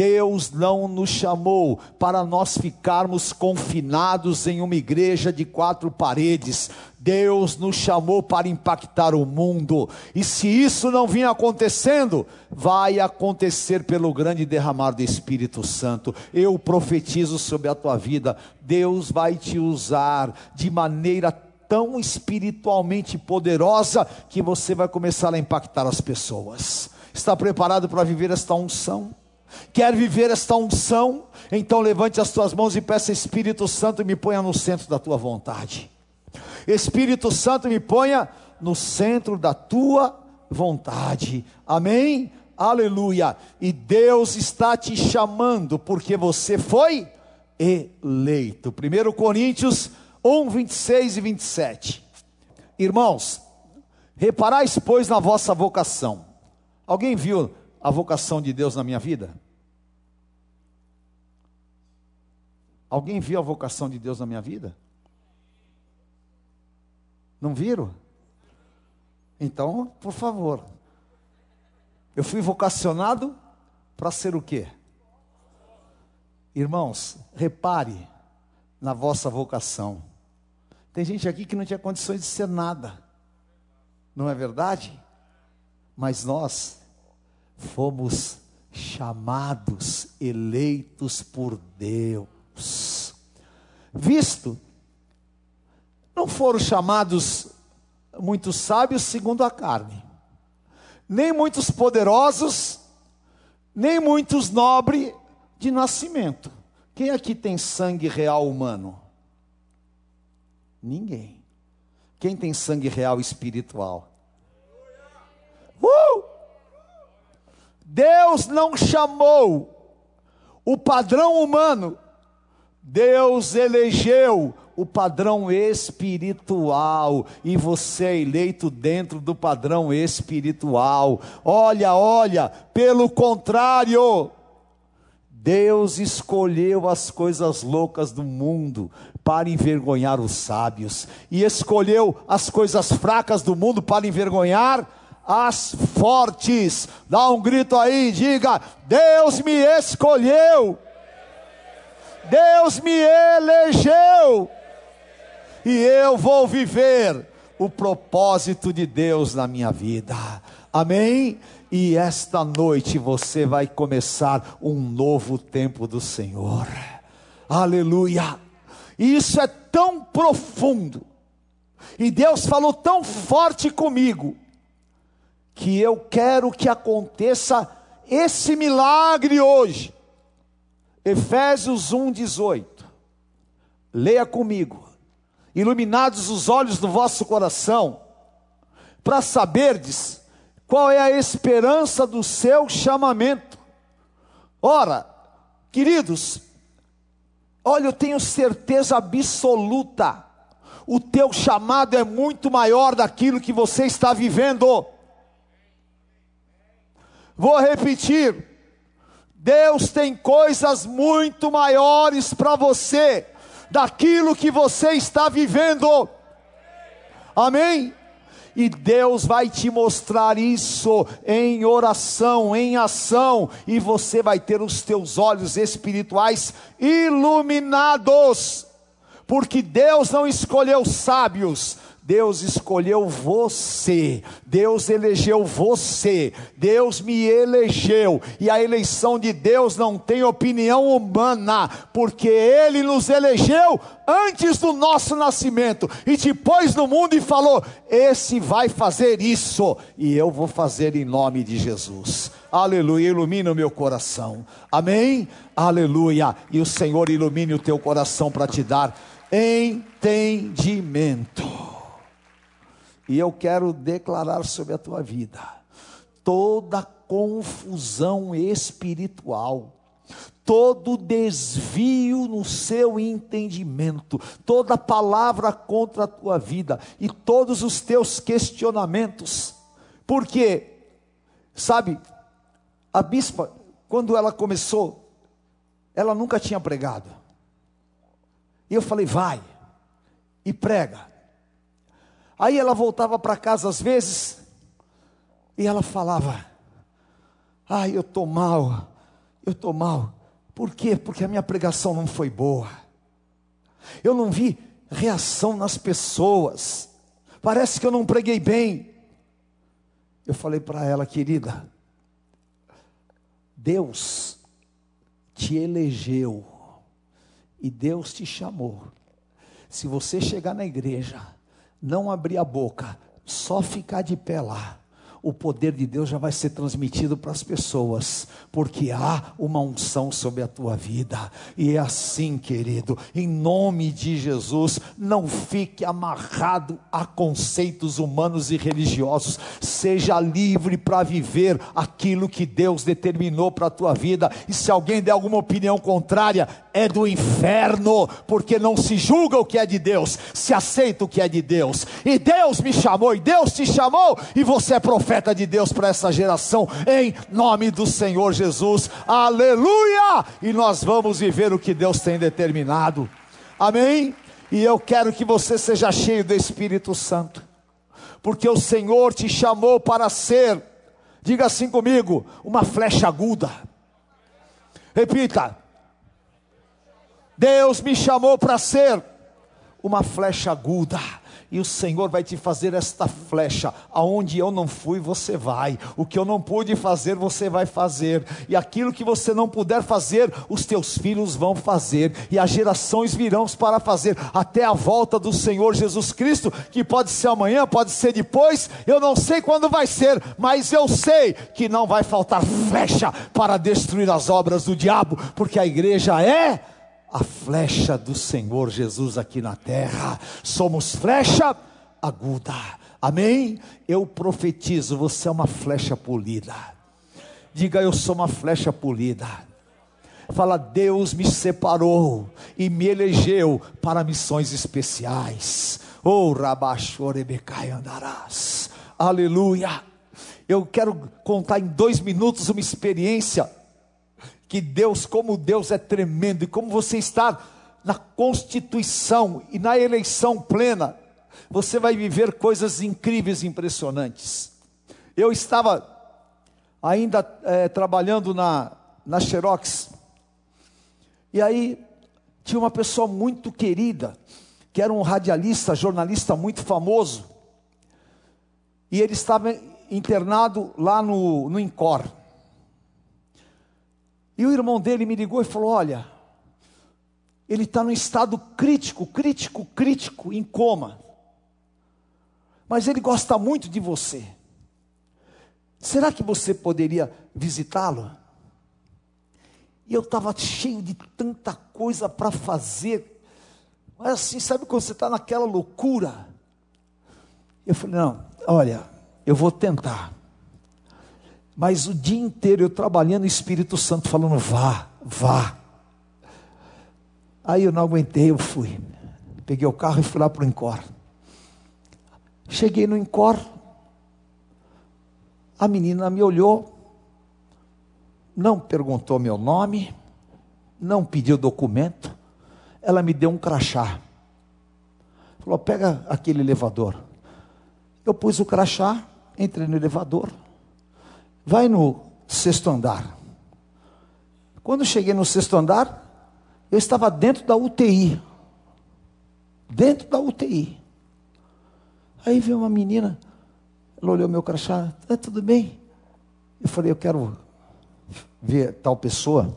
Deus não nos chamou para nós ficarmos confinados em uma igreja de quatro paredes. Deus nos chamou para impactar o mundo. E se isso não vinha acontecendo, vai acontecer pelo grande derramar do Espírito Santo. Eu profetizo sobre a tua vida. Deus vai te usar de maneira tão espiritualmente poderosa que você vai começar a impactar as pessoas. Está preparado para viver esta unção? Quer viver esta unção? Então levante as tuas mãos e peça Espírito Santo me ponha no centro da tua vontade. Espírito Santo, me ponha no centro da tua vontade. Amém? Aleluia. E Deus está te chamando porque você foi eleito. 1 Coríntios 1, 26 e 27. Irmãos, reparais, pois, na vossa vocação. Alguém viu a vocação de Deus na minha vida? Alguém viu a vocação de Deus na minha vida? Não viram? Então, por favor. Eu fui vocacionado para ser o quê? Irmãos, repare na vossa vocação. Tem gente aqui que não tinha condições de ser nada. Não é verdade? Mas nós fomos chamados, eleitos por Deus. Visto, não foram chamados muitos sábios segundo a carne, nem muitos poderosos, nem muitos nobres de nascimento. Quem aqui tem sangue real humano? Ninguém. Quem tem sangue real espiritual? Uh! Deus não chamou o padrão humano, Deus elegeu o padrão espiritual e você é eleito dentro do padrão espiritual. Olha, olha, pelo contrário, Deus escolheu as coisas loucas do mundo para envergonhar os sábios, e escolheu as coisas fracas do mundo para envergonhar as fortes. Dá um grito aí, diga: Deus me escolheu, Deus me elegeu e eu vou viver o propósito de Deus na minha vida. Amém? E esta noite você vai começar um novo tempo do Senhor. Aleluia! Isso é tão profundo. E Deus falou tão forte comigo que eu quero que aconteça esse milagre hoje. Efésios 1:18. Leia comigo iluminados os olhos do vosso coração, para saberdes qual é a esperança do seu chamamento. Ora, queridos, olha, eu tenho certeza absoluta, o teu chamado é muito maior daquilo que você está vivendo. Vou repetir, Deus tem coisas muito maiores para você daquilo que você está vivendo. Amém? E Deus vai te mostrar isso em oração, em ação, e você vai ter os teus olhos espirituais iluminados, porque Deus não escolheu sábios, Deus escolheu você, Deus elegeu você, Deus me elegeu, e a eleição de Deus não tem opinião humana, porque Ele nos elegeu antes do nosso nascimento, e depois no mundo e falou: Esse vai fazer isso, e eu vou fazer em nome de Jesus. Aleluia, ilumina o meu coração, amém? Aleluia, e o Senhor ilumine o teu coração para te dar entendimento. E eu quero declarar sobre a tua vida toda confusão espiritual, todo desvio no seu entendimento, toda palavra contra a tua vida e todos os teus questionamentos. Porque, sabe, a bispa, quando ela começou, ela nunca tinha pregado. E eu falei, vai e prega. Aí ela voltava para casa às vezes e ela falava: Ai, eu estou mal, eu estou mal. Por quê? Porque a minha pregação não foi boa. Eu não vi reação nas pessoas. Parece que eu não preguei bem. Eu falei para ela, querida, Deus te elegeu e Deus te chamou. Se você chegar na igreja não abrir a boca, só ficar de pé lá, o poder de Deus já vai ser transmitido para as pessoas, porque há uma unção sobre a tua vida. E é assim, querido, em nome de Jesus, não fique amarrado a conceitos humanos e religiosos, seja livre para viver aquilo que Deus determinou para a tua vida. E se alguém der alguma opinião contrária, é do inferno, porque não se julga o que é de Deus, se aceita o que é de Deus. E Deus me chamou, e Deus te chamou, e você é profeta de Deus para essa geração, em nome do Senhor Jesus. Aleluia! E nós vamos viver o que Deus tem determinado. Amém? E eu quero que você seja cheio do Espírito Santo, porque o Senhor te chamou para ser, diga assim comigo, uma flecha aguda. Repita, Deus me chamou para ser uma flecha aguda. E o Senhor vai te fazer esta flecha. Aonde eu não fui, você vai. O que eu não pude fazer, você vai fazer. E aquilo que você não puder fazer, os teus filhos vão fazer. E as gerações virão para fazer. Até a volta do Senhor Jesus Cristo, que pode ser amanhã, pode ser depois. Eu não sei quando vai ser, mas eu sei que não vai faltar flecha para destruir as obras do diabo, porque a igreja é a flecha do Senhor Jesus aqui na terra. Somos flecha aguda. Amém? Eu profetizo, você é uma flecha polida. Diga, eu sou uma flecha polida. Fala, Deus me separou e me elegeu para missões especiais. Oh, Rabachorebecai andarás. Aleluia. Eu quero contar em dois minutos uma experiência que Deus, como Deus é tremendo, e como você está na constituição e na eleição plena, você vai viver coisas incríveis e impressionantes. Eu estava ainda é, trabalhando na, na Xerox, e aí tinha uma pessoa muito querida, que era um radialista, jornalista muito famoso, e ele estava internado lá no, no INCOR. E o irmão dele me ligou e falou: Olha, ele está num estado crítico, crítico, crítico, em coma. Mas ele gosta muito de você. Será que você poderia visitá-lo? E eu estava cheio de tanta coisa para fazer. Mas assim, sabe quando você está naquela loucura? Eu falei: Não, olha, eu vou tentar. Mas o dia inteiro eu trabalhando, o Espírito Santo falando: vá, vá. Aí eu não aguentei, eu fui. Peguei o carro e fui lá para o Encore. Cheguei no Encore, a menina me olhou, não perguntou meu nome, não pediu documento, ela me deu um crachá. Falou: pega aquele elevador. Eu pus o crachá, entrei no elevador, vai no sexto andar. Quando cheguei no sexto andar, eu estava dentro da UTI. Dentro da UTI. Aí veio uma menina, ela olhou meu crachá, ah, tudo bem? Eu falei, eu quero ver tal pessoa.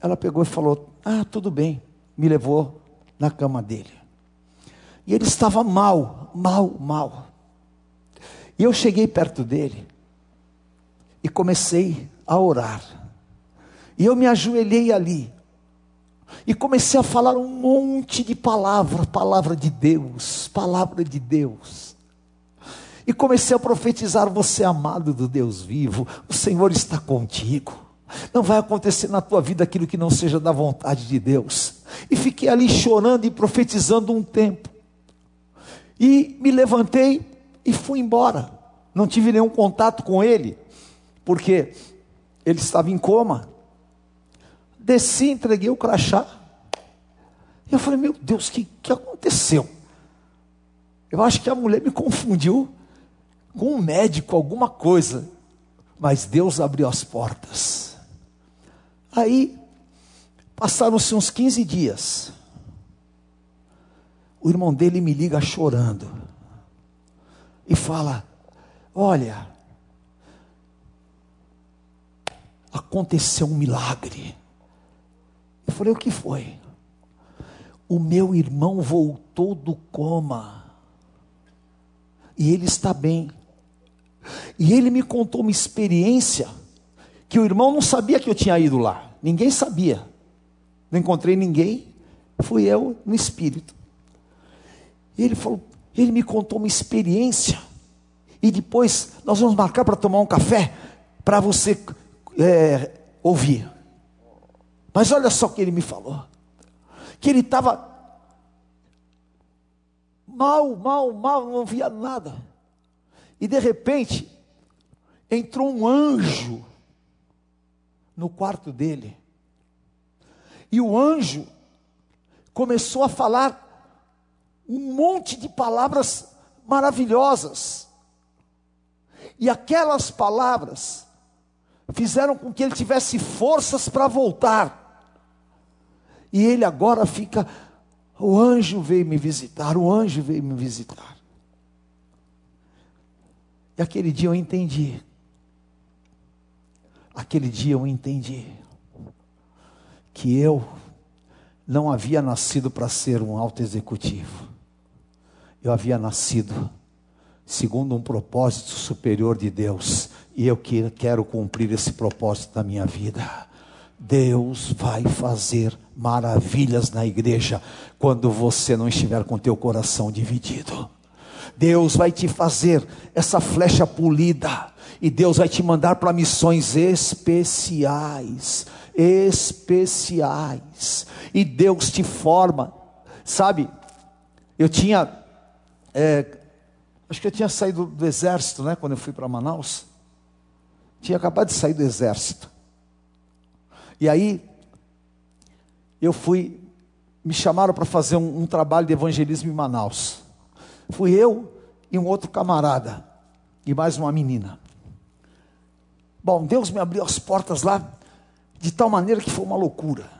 Ela pegou e falou, ah, tudo bem. Me levou na cama dele. E ele estava mal, mal, mal. E eu cheguei perto dele e comecei a orar. E eu me ajoelhei ali. E comecei a falar um monte de palavra, palavra de Deus, palavra de Deus. E comecei a profetizar: você é amado do Deus vivo, o Senhor está contigo. Não vai acontecer na tua vida aquilo que não seja da vontade de Deus. E fiquei ali chorando e profetizando um tempo. E me levantei e fui embora. Não tive nenhum contato com ele porque ele estava em coma. Desci, entreguei o crachá. E eu falei, meu Deus, o que, que aconteceu? Eu acho que a mulher me confundiu com um médico, alguma coisa. Mas Deus abriu as portas. Aí, passaram-se uns 15 dias. O irmão dele me liga chorando. E fala: Olha, aconteceu um milagre. Eu falei: o que foi? O meu irmão voltou do coma. E ele está bem. E ele me contou uma experiência que o irmão não sabia que eu tinha ido lá. Ninguém sabia. Não encontrei ninguém. Fui eu no espírito. E ele falou, ele me contou uma experiência. E depois nós vamos marcar para tomar um café para você é, ouvir. Mas olha só o que ele me falou: que ele estava mal, mal, mal, não via nada. E de repente, entrou um anjo no quarto dele. E o anjo começou a falar um monte de palavras maravilhosas. E aquelas palavras fizeram com que ele tivesse forças para voltar. E ele agora fica, o anjo veio me visitar, o anjo veio me visitar. E aquele dia eu entendi. Aquele dia eu entendi que eu não havia nascido para ser um alto executivo. Eu havia nascido segundo um propósito superior de Deus, e eu quero cumprir esse propósito na minha vida. Deus vai fazer maravilhas na igreja quando você não estiver com teu coração dividido. Deus vai te fazer essa flecha polida e Deus vai te mandar para missões especiais, especiais. E Deus te forma, sabe? Eu tinha, é, acho que eu tinha saído do exército, né? Quando eu fui para Manaus, tinha acabado de sair do exército. E aí eu fui, me chamaram para fazer um, um trabalho de evangelismo em Manaus. Fui eu e um outro camarada, e mais uma menina. Bom, Deus me abriu as portas lá, de tal maneira que foi uma loucura.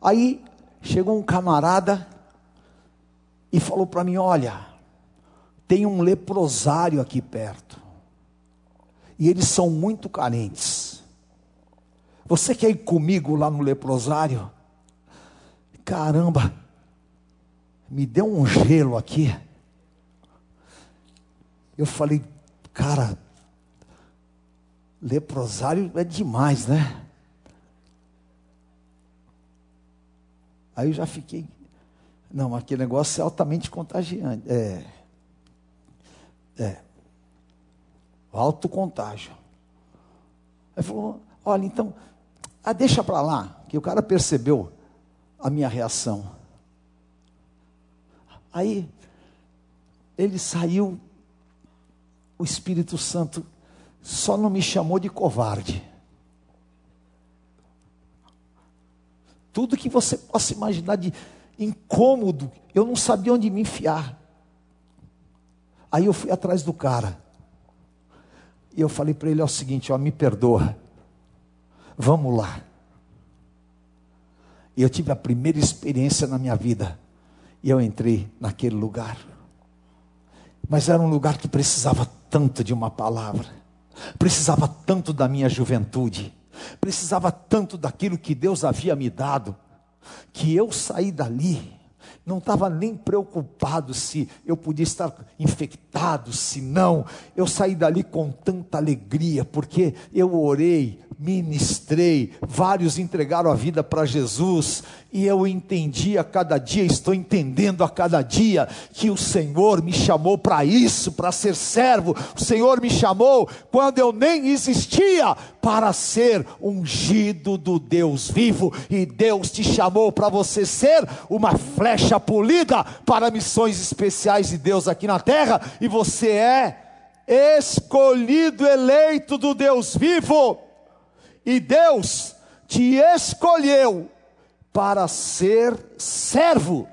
Aí chegou um camarada e falou para mim: Olha, tem um leprosário aqui perto, e eles são muito carentes. Você quer ir comigo lá no leprosário? Caramba, me deu um gelo aqui. Eu falei, cara, leprosário é demais, né? Aí eu já fiquei, não, aquele negócio é altamente contagiante. É, é, alto contágio. Aí falou, olha, então, ah, deixa para lá, que o cara percebeu a minha reação. Aí, ele saiu, o Espírito Santo só não me chamou de covarde. Tudo que você possa imaginar de incômodo, eu não sabia onde me enfiar. Aí eu fui atrás do cara. E eu falei para ele: é o seguinte, ó, me perdoa. Vamos lá. E eu tive a primeira experiência na minha vida. E eu entrei naquele lugar. Mas era um lugar que precisava tanto de uma palavra, precisava tanto da minha juventude, precisava tanto daquilo que Deus havia me dado, que eu saí dali não estava nem preocupado se eu podia estar infectado, se não. Eu saí dali com tanta alegria, porque eu orei, ministrei, vários entregaram a vida para Jesus, e eu entendi a cada dia, estou entendendo a cada dia, que o Senhor me chamou para isso, para ser servo. O Senhor me chamou quando eu nem existia, para ser ungido do Deus vivo, e Deus te chamou para você ser uma flecha polida para missões especiais de Deus aqui na terra, e você é escolhido, eleito do Deus vivo, e Deus te escolheu para ser servo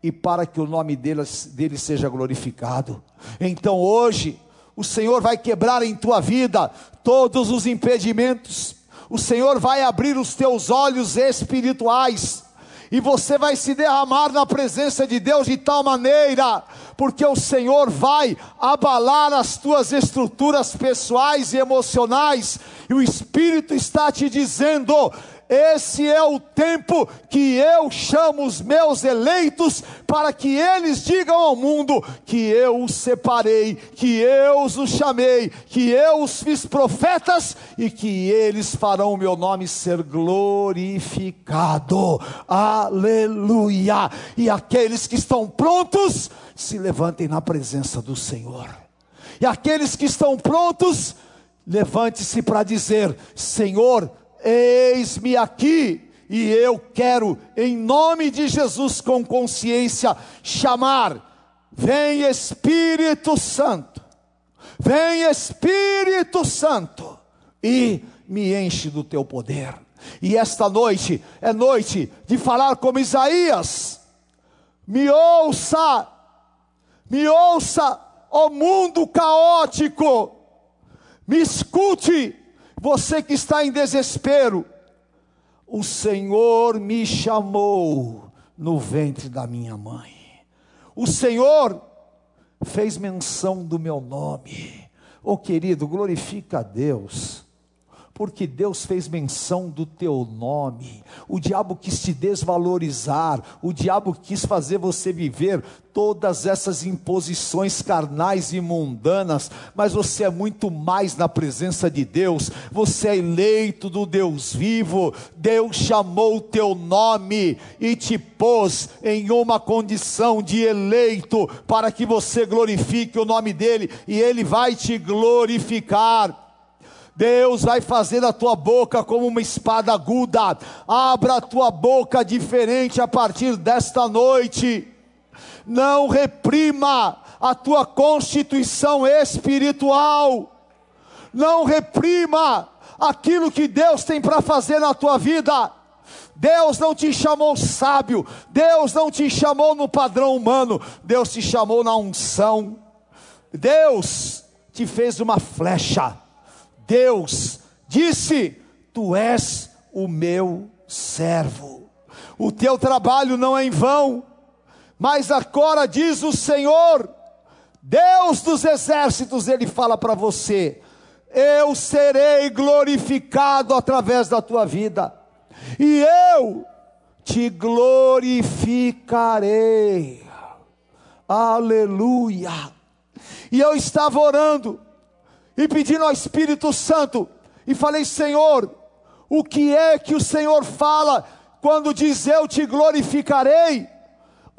e para que o nome dele, dele seja glorificado. Então hoje, o Senhor vai quebrar em tua vida todos os impedimentos, o Senhor vai abrir os teus olhos espirituais, e você vai se derramar na presença de Deus de tal maneira, porque o Senhor vai abalar as tuas estruturas pessoais e emocionais, e o Espírito está te dizendo: Esse é o tempo que eu chamo os meus eleitos para que eles digam ao mundo que eu os separei, que eu os chamei, que eu os fiz profetas e que eles farão o meu nome ser glorificado. Aleluia! E aqueles que estão prontos, se levantem na presença do Senhor. E aqueles que estão prontos, levante-se para dizer: Senhor, eis-me aqui. E eu quero, em nome de Jesus, com consciência, chamar: Vem Espírito Santo, vem Espírito Santo, e me enche do teu poder. E esta noite é noite de falar como Isaías. Me ouça, me ouça, ó mundo caótico, me escute, você que está em desespero. O Senhor me chamou no ventre da minha mãe. O Senhor fez menção do meu nome. Oh querido, glorifica a Deus porque Deus fez menção do teu nome. O diabo quis te desvalorizar, o diabo quis fazer você viver todas essas imposições carnais e mundanas, mas você é muito mais na presença de Deus, você é eleito do Deus vivo, Deus chamou o teu nome e te pôs em uma condição de eleito para que você glorifique o nome dele e ele vai te glorificar. Deus vai fazer da tua boca como uma espada aguda. Abra a tua boca diferente a partir desta noite. Não reprima a tua constituição espiritual. Não reprima aquilo que Deus tem para fazer na tua vida. Deus não te chamou sábio, Deus não te chamou no padrão humano, Deus te chamou na unção. Deus te fez uma flecha Deus disse: Tu és o meu servo. O teu trabalho não é em vão, mas agora diz o Senhor, Deus dos exércitos, ele fala para você: Eu serei glorificado através da tua vida, e eu te glorificarei. Aleluia. E eu estava orando, e pedindo ao Espírito Santo, e falei: Senhor, o que é que o Senhor fala quando diz eu te glorificarei?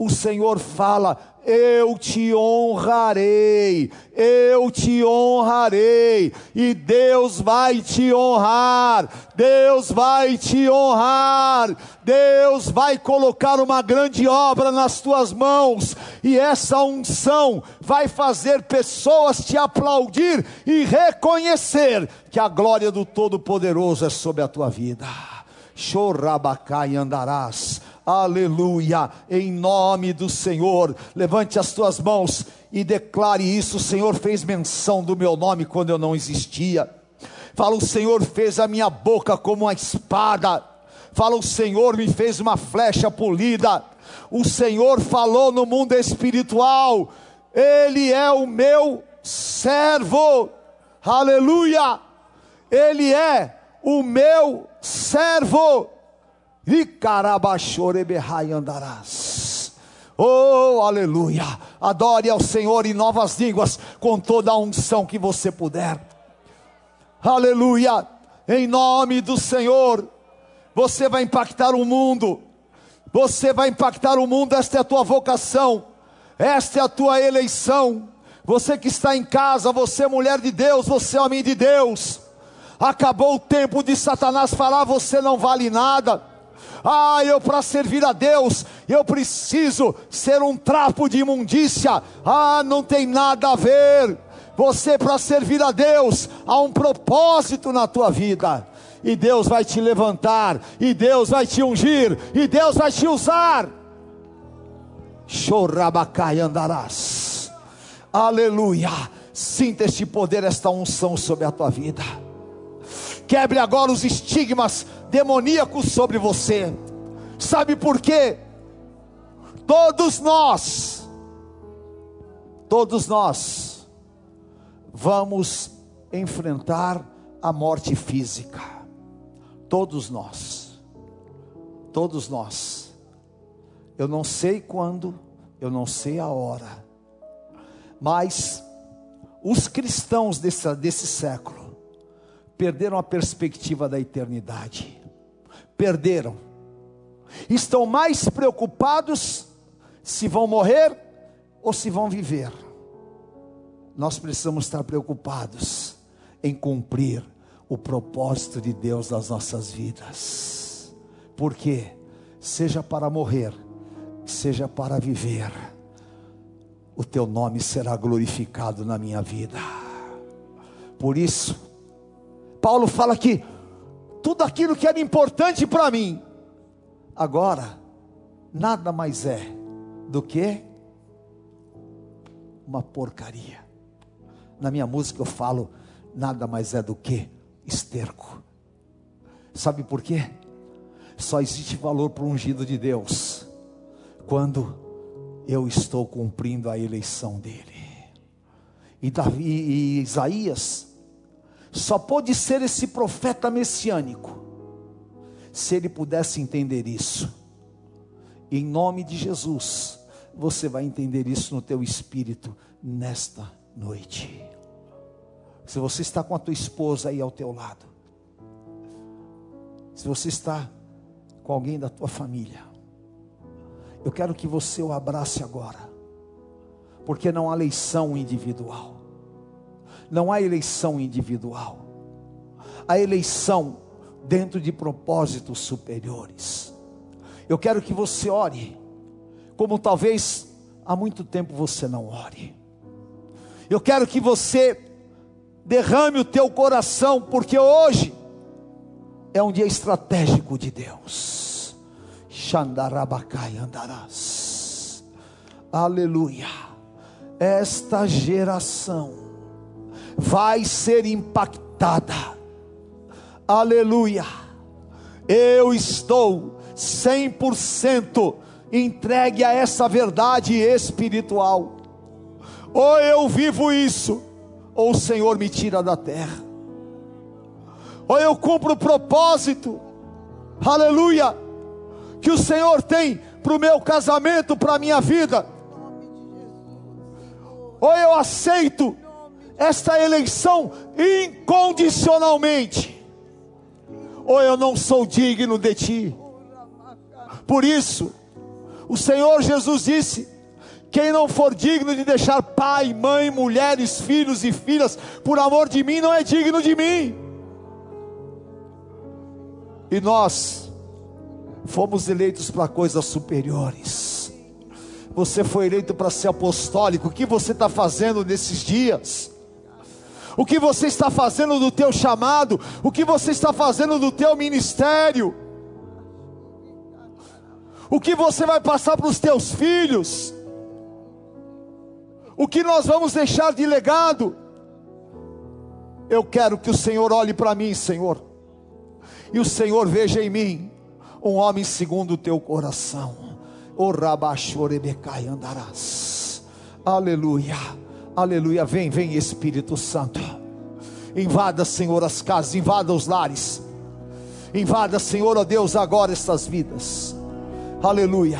O Senhor fala: eu te honrarei, eu te honrarei, e Deus vai te honrar, Deus vai te honrar, Deus vai colocar uma grande obra nas tuas mãos, e essa unção vai fazer pessoas te aplaudir e reconhecer que a glória do Todo-Poderoso é sobre a tua vida. Chorabacai andarás aleluia, em nome do Senhor. Levante as tuas mãos e declare isso. O Senhor fez menção do meu nome quando eu não existia. Fala, o Senhor fez a minha boca como uma espada. Fala, o Senhor me fez uma flecha polida. O Senhor falou no mundo espiritual. Ele é o meu servo. Aleluia. Ele é o meu servo. E andarás. Oh, aleluia! Adore ao Senhor em novas línguas, com toda a unção que você puder. Aleluia! Em nome do Senhor, você vai impactar o mundo. Você vai impactar o mundo, esta é a tua vocação, esta é a tua eleição. Você que está em casa, você mulher de Deus, você homem de Deus. Acabou o tempo de Satanás falar: você não vale nada ah, eu para servir a Deus, eu preciso ser um trapo de imundícia. Ah, não tem nada a ver. Você para servir a Deus, há um propósito na tua vida. E Deus vai te levantar, e Deus vai te ungir, e Deus vai te usar. Chorabacai andarás. Aleluia. Sinta este poder, esta unção sobre a tua vida. Quebre agora os estigmas demoníacos sobre você. Sabe por quê? Todos nós, todos nós, vamos enfrentar a morte física. Todos nós. Todos nós. Eu não sei quando, eu não sei a hora, mas os cristãos desse, desse século perderam a perspectiva da eternidade. Perderam. Estão mais preocupados se vão morrer ou se vão viver. Nós precisamos estar preocupados em cumprir o propósito de Deus nas nossas vidas. Porque, seja para morrer, seja para viver, o teu nome será glorificado na minha vida. Por isso, Paulo fala que tudo aquilo que era importante para mim, agora, nada mais é do que uma porcaria. Na minha música eu falo, nada mais é do que esterco. Sabe por quê? Só existe valor para o ungido de Deus quando eu estou cumprindo a eleição dele. E, Davi, e Isaías só pode ser esse profeta messiânico se ele pudesse entender isso. Em nome de Jesus, você vai entender isso no teu espírito nesta noite. Se você está com a tua esposa aí ao teu lado, se você está com alguém da tua família, eu quero que você o abrace agora, porque não há eleição individual, não há eleição individual, há eleição dentro de propósitos superiores. Eu quero que você ore, como talvez há muito tempo você não ore. Eu quero que você derrame o teu coração, porque hoje é um dia estratégico de Deus. Xandarabacai andarás. Aleluia. Esta geração vai ser impactada. Aleluia. Eu estou 100% entregue a essa verdade espiritual. Ou eu vivo isso, ou o Senhor me tira da terra. Ou eu cumpro o propósito, aleluia, que o Senhor tem para o meu casamento, para a minha vida. Ou eu aceito esta eleição incondicionalmente, ou eu não sou digno de ti. Por isso, o Senhor Jesus disse: quem não for digno de deixar pai, mãe, mulheres, filhos e filhas, por amor de mim, não é digno de mim. E nós fomos eleitos para coisas superiores. Você foi eleito para ser apostólico. O que você está fazendo nesses dias? O que você está fazendo do teu chamado? O que você está fazendo do teu ministério? o que você vai passar para os teus filhos, o que nós vamos deixar de legado. Eu quero que o Senhor olhe para mim, Senhor, e o Senhor veja em mim um homem segundo o teu coração. O rabachorebecai andarás. Aleluia. Aleluia. Vem, vem Espírito Santo. Invada, Senhor, as casas, invada os lares. Invada, Senhor, ó Deus, agora estas vidas. Aleluia.